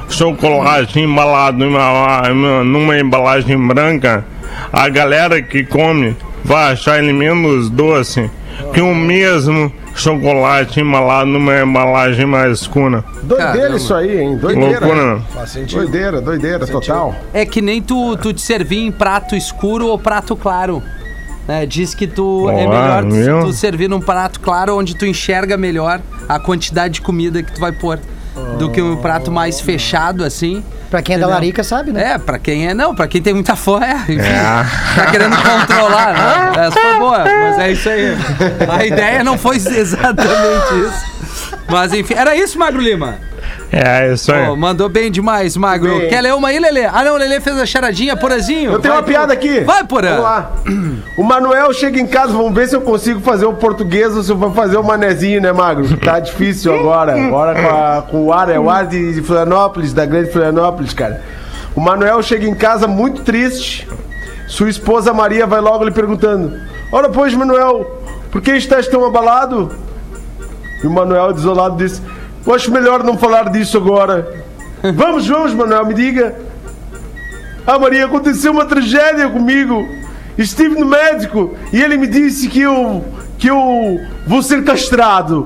Speaker 6: Chocolate embalado numa embalagem branca, a galera que come vai achar ele menos doce que o mesmo chocolate embalado numa embalagem mais escura.
Speaker 5: Doideira
Speaker 2: Caramba.
Speaker 5: isso aí, hein? Doideira.
Speaker 6: Loucura?
Speaker 3: Faz sentido.
Speaker 5: Doideira, doideira, total.
Speaker 2: É que nem tu, tu te servir em prato escuro ou prato claro. né? diz que tu é
Speaker 6: Olá,
Speaker 2: melhor
Speaker 6: viu?
Speaker 2: tu, tu servir num prato claro onde tu enxerga melhor a quantidade de comida que tu vai pôr. Do que um prato mais fechado, assim.
Speaker 4: Pra quem é da larica sabe, né?
Speaker 2: É, pra quem é. Não, pra quem tem muita fome, é. Enfim, Tá querendo controlar, né? Essa foi boa, mas é isso aí. A ideia não foi exatamente isso. Mas enfim, era isso, Magro Lima?
Speaker 6: É, isso aí.
Speaker 2: Pô, mandou bem demais, Magro.
Speaker 5: Bem.
Speaker 2: Quer ler uma aí, Lelê? Ah, não, o Lelê fez a charadinha, Porazinho.
Speaker 5: Eu tenho
Speaker 2: Vai,
Speaker 5: uma piada aqui.
Speaker 2: Vai, Porã.
Speaker 5: Vamos lá. O Manuel chega em casa, vamos ver se eu consigo fazer o português ou se eu vou fazer o manezinho, né, Magro? Tá difícil agora. Agora com, a- com o ar, é o ar de, de Florianópolis, da grande Florianópolis, cara. O Manuel chega em casa muito triste. Sua esposa Maria vai logo lhe perguntando: Ora, pois, Manuel, por que estás tão abalado? E o Manuel, desolado, disse: Eu acho melhor não falar disso agora. Vamos, vamos, Manuel, me diga. Ah, Maria, aconteceu uma tragédia comigo. Estive no médico e ele me disse que eu que eu vou ser castrado.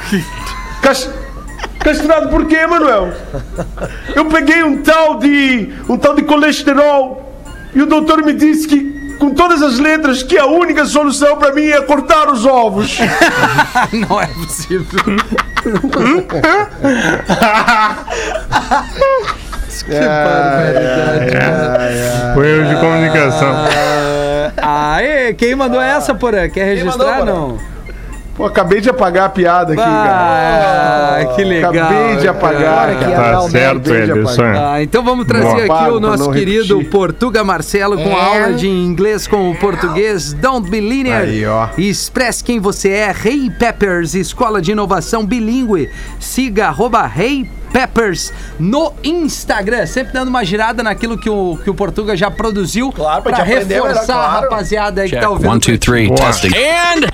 Speaker 5: Cas- castrado por quê, Manuel? Eu peguei um tal de um tal de colesterol e o doutor me disse que com todas as letras que a única solução para mim é cortar os ovos.
Speaker 2: Não é possível. Que barbaridade.
Speaker 6: Foi erro de comunicação.
Speaker 2: Aê, quem mandou essa, Porã? Quer registrar,
Speaker 3: mandou,
Speaker 2: não?
Speaker 5: Pô, acabei de apagar a piada aqui, cara.
Speaker 2: Que legal.
Speaker 5: Acabei de apagar,
Speaker 2: cara.
Speaker 5: cara.
Speaker 6: Tá certo, aí.
Speaker 2: Ah, então vamos trazer
Speaker 6: Boa.
Speaker 2: aqui o nosso querido
Speaker 5: repetir.
Speaker 2: Portuga Marcelo com a aula de inglês com o português Don't Be Linear.
Speaker 5: Aí, ó.
Speaker 2: Expresse quem você é. Hey Peppers, escola de inovação bilíngue. Siga arroba Hey Peppers no Instagram. Sempre dando uma girada naquilo que o, que o Portuga já produziu.
Speaker 3: Claro, pra
Speaker 2: pra
Speaker 3: te aprender melhor,
Speaker 2: reforçar a
Speaker 3: claro.
Speaker 2: rapaziada aí que tá ouvindo.
Speaker 11: One, two, three, testing. And,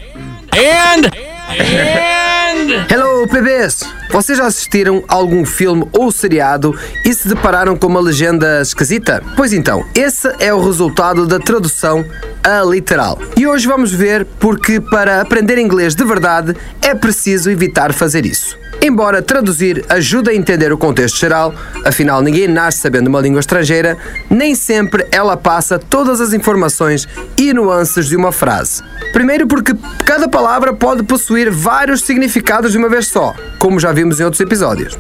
Speaker 11: and, and.
Speaker 12: Hello, bebês!
Speaker 11: Vocês já assistiram a algum filme ou seriado e se depararam com uma legenda esquisita? Pois então, esse é o resultado da tradução a literal. E hoje vamos ver porque para aprender inglês de verdade é preciso evitar fazer isso. Embora traduzir ajude a entender o contexto geral, afinal ninguém nasce sabendo uma língua estrangeira, nem sempre ela passa todas as informações e nuances de uma frase. Primeiro porque cada palavra pode possuir vários significados de uma vez só, como já vimos em outros episódios.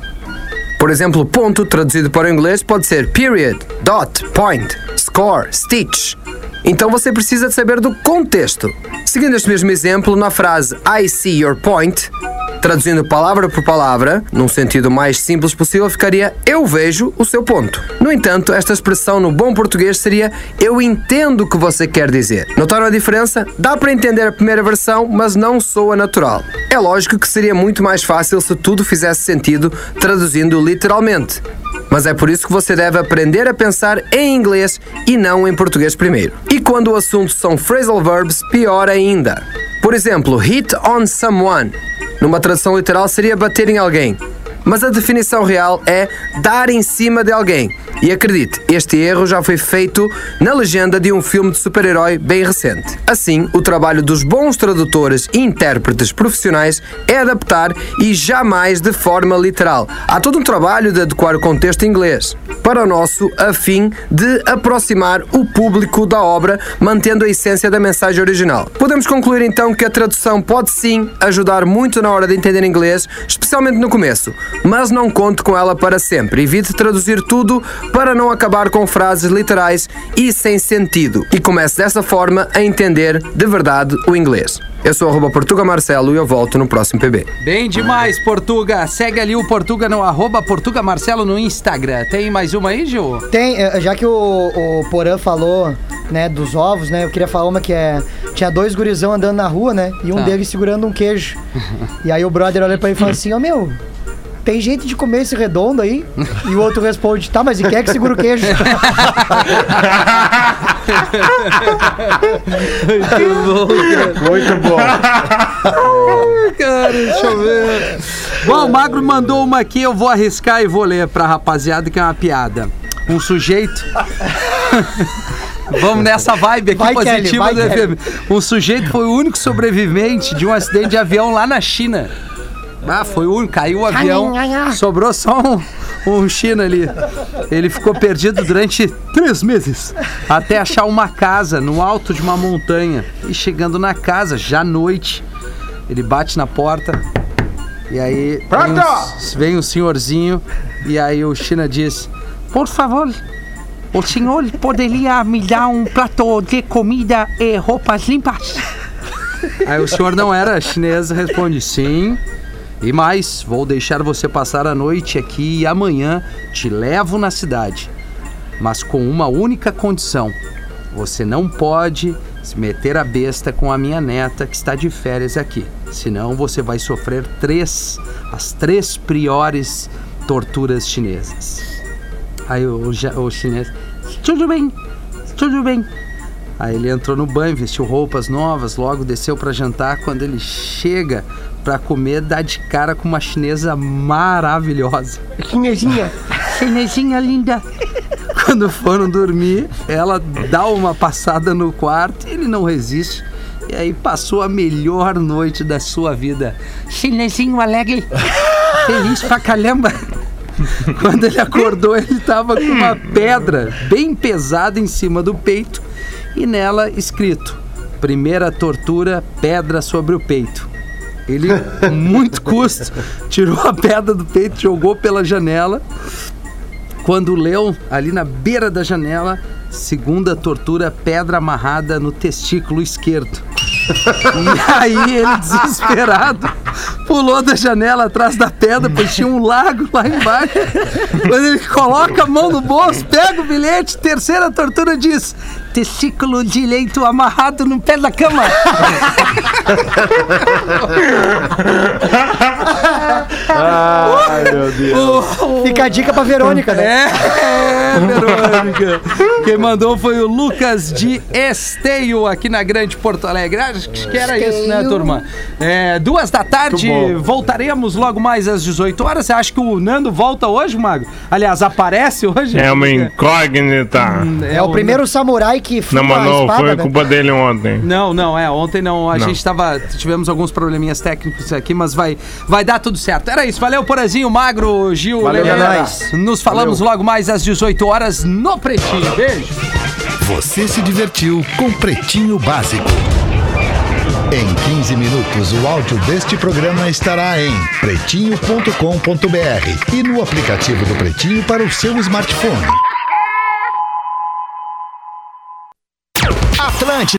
Speaker 11: Por exemplo, ponto traduzido para o inglês pode ser period, dot, point, score, stitch. Então você precisa de saber do contexto. Seguindo este mesmo exemplo, na frase I see your point, traduzindo palavra por palavra, num sentido mais simples possível, ficaria eu vejo o seu ponto. No entanto, esta expressão no bom português seria eu entendo o que você quer dizer. Notaram a diferença? Dá para entender a primeira versão, mas não soa natural. É lógico que seria muito mais fácil se tudo fizesse sentido traduzindo literalmente. Mas é por isso que você deve aprender a pensar em inglês e não em português primeiro. E quando o assunto são phrasal verbs, pior ainda. Por exemplo, hit on someone. Numa tradução literal seria bater em alguém. Mas a definição real é dar em cima de alguém. E acredite, este erro já foi feito na legenda de um filme de super-herói bem recente. Assim, o trabalho dos bons tradutores e intérpretes profissionais é adaptar e jamais de forma literal. Há todo um trabalho de adequar o contexto inglês para o nosso, a fim de aproximar o público da obra, mantendo a essência da mensagem original. Podemos concluir então que a tradução pode sim ajudar muito na hora de entender inglês, especialmente no começo, mas não conte com ela para sempre. Evite traduzir tudo para não acabar com frases literais e sem sentido. E comece dessa forma a entender de verdade o inglês. Eu sou arroba Portuga Marcelo e eu volto no próximo PB.
Speaker 2: Bem demais, Portuga. Segue ali o Portuga no arroba Portuga Marcelo no Instagram. Tem mais uma aí, Gil?
Speaker 4: Tem, eh, já que o, o Porã falou, né, dos ovos, né, eu queria falar uma que é... Tinha dois gurizão andando na rua, né, e um
Speaker 2: Tá.
Speaker 4: deles segurando um queijo. e aí o brother olha pra ele e fala assim, ó, meu... Tem jeito de comer esse redondo aí? E o outro responde, tá, mas e quem é que segura o queijo?
Speaker 5: Muito bom.
Speaker 2: Cara, deixa eu ver. Bom, o Magro mandou uma aqui, eu vou arriscar e vou ler pra rapaziada, que é uma piada. Um sujeito. Vamos nessa vibe aqui
Speaker 4: Vai, Kelly,
Speaker 2: positiva
Speaker 4: vai,
Speaker 2: do FM. Um sujeito foi o único sobrevivente de um acidente de avião lá na China. Ah, foi o único. Caiu o avião, sobrou só um, um China ali. Ele ficou perdido durante três meses até achar uma casa no alto de uma montanha. E chegando na casa, já à noite, ele bate na porta. E aí vem um, vem um senhorzinho. E aí o China diz: Por favor, o senhor poderia me dar um prato de comida e roupas limpas? Aí o senhor não era chinês, responde sim. E mais, vou deixar você passar a noite aqui e amanhã te levo na cidade. Mas com uma única condição: você não pode se meter a besta com a minha neta que está de férias aqui. Senão você vai sofrer três, as três piores torturas chinesas. Aí o, ja- o chinês, tudo bem, tudo bem. Aí ele entrou no banho, vestiu roupas novas, logo desceu para jantar. Quando ele chega para comer, dá de cara com uma chinesa maravilhosa.
Speaker 5: Chinesinha.
Speaker 2: Chinesinha linda. Quando foram dormir, ela dá uma passada no quarto e ele não resiste. E aí passou a melhor noite da sua vida. Chinesinho alegre, feliz pra caramba. Quando ele acordou, ele tava com uma pedra bem pesada em cima do peito e nela escrito: Primeira tortura, pedra sobre o peito. Ele, com muito custo, tirou a pedra do peito, jogou pela janela. Quando leu ali na beira da janela, segunda tortura, pedra amarrada no testículo esquerdo. E aí ele, desesperado, pulou da janela atrás da pedra, pois tinha um lago lá embaixo. Quando ele coloca a mão no bolso, pega o bilhete, terceira tortura diz: testículo direito amarrado no pé da cama.
Speaker 5: Ai, meu Deus.
Speaker 4: Fica uma dica pra Verônica, né?
Speaker 2: É, Verônica. Quem mandou foi o Lucas de Esteio, aqui na Grande Porto Alegre. Acho que era isso, né, turma? É, duas da tarde, voltaremos logo mais às 18 horas. Você acha que o Nando volta hoje, Mago? Aliás, aparece hoje?
Speaker 6: É uma incógnita.
Speaker 4: É o primeiro samurai que
Speaker 6: Não, mas
Speaker 4: a
Speaker 6: não,
Speaker 4: espada,
Speaker 6: foi
Speaker 4: né?
Speaker 6: culpa dele ontem.
Speaker 2: Não, não, é. Ontem não. A
Speaker 6: Não.
Speaker 2: gente tava. Tivemos alguns probleminhas técnicos aqui, mas vai, vai dar tudo certo. Era isso. Valeu, Porazinho, Magro, Gil,
Speaker 1: Valeu, galera.
Speaker 2: Nos falamos logo mais às 18 horas no Pretinho. Beijo.
Speaker 9: Você se divertiu com Pretinho Básico. Em 15 minutos, o áudio deste programa estará em pretinho.com.br e no aplicativo do Pretinho para o seu smartphone. Atlântida.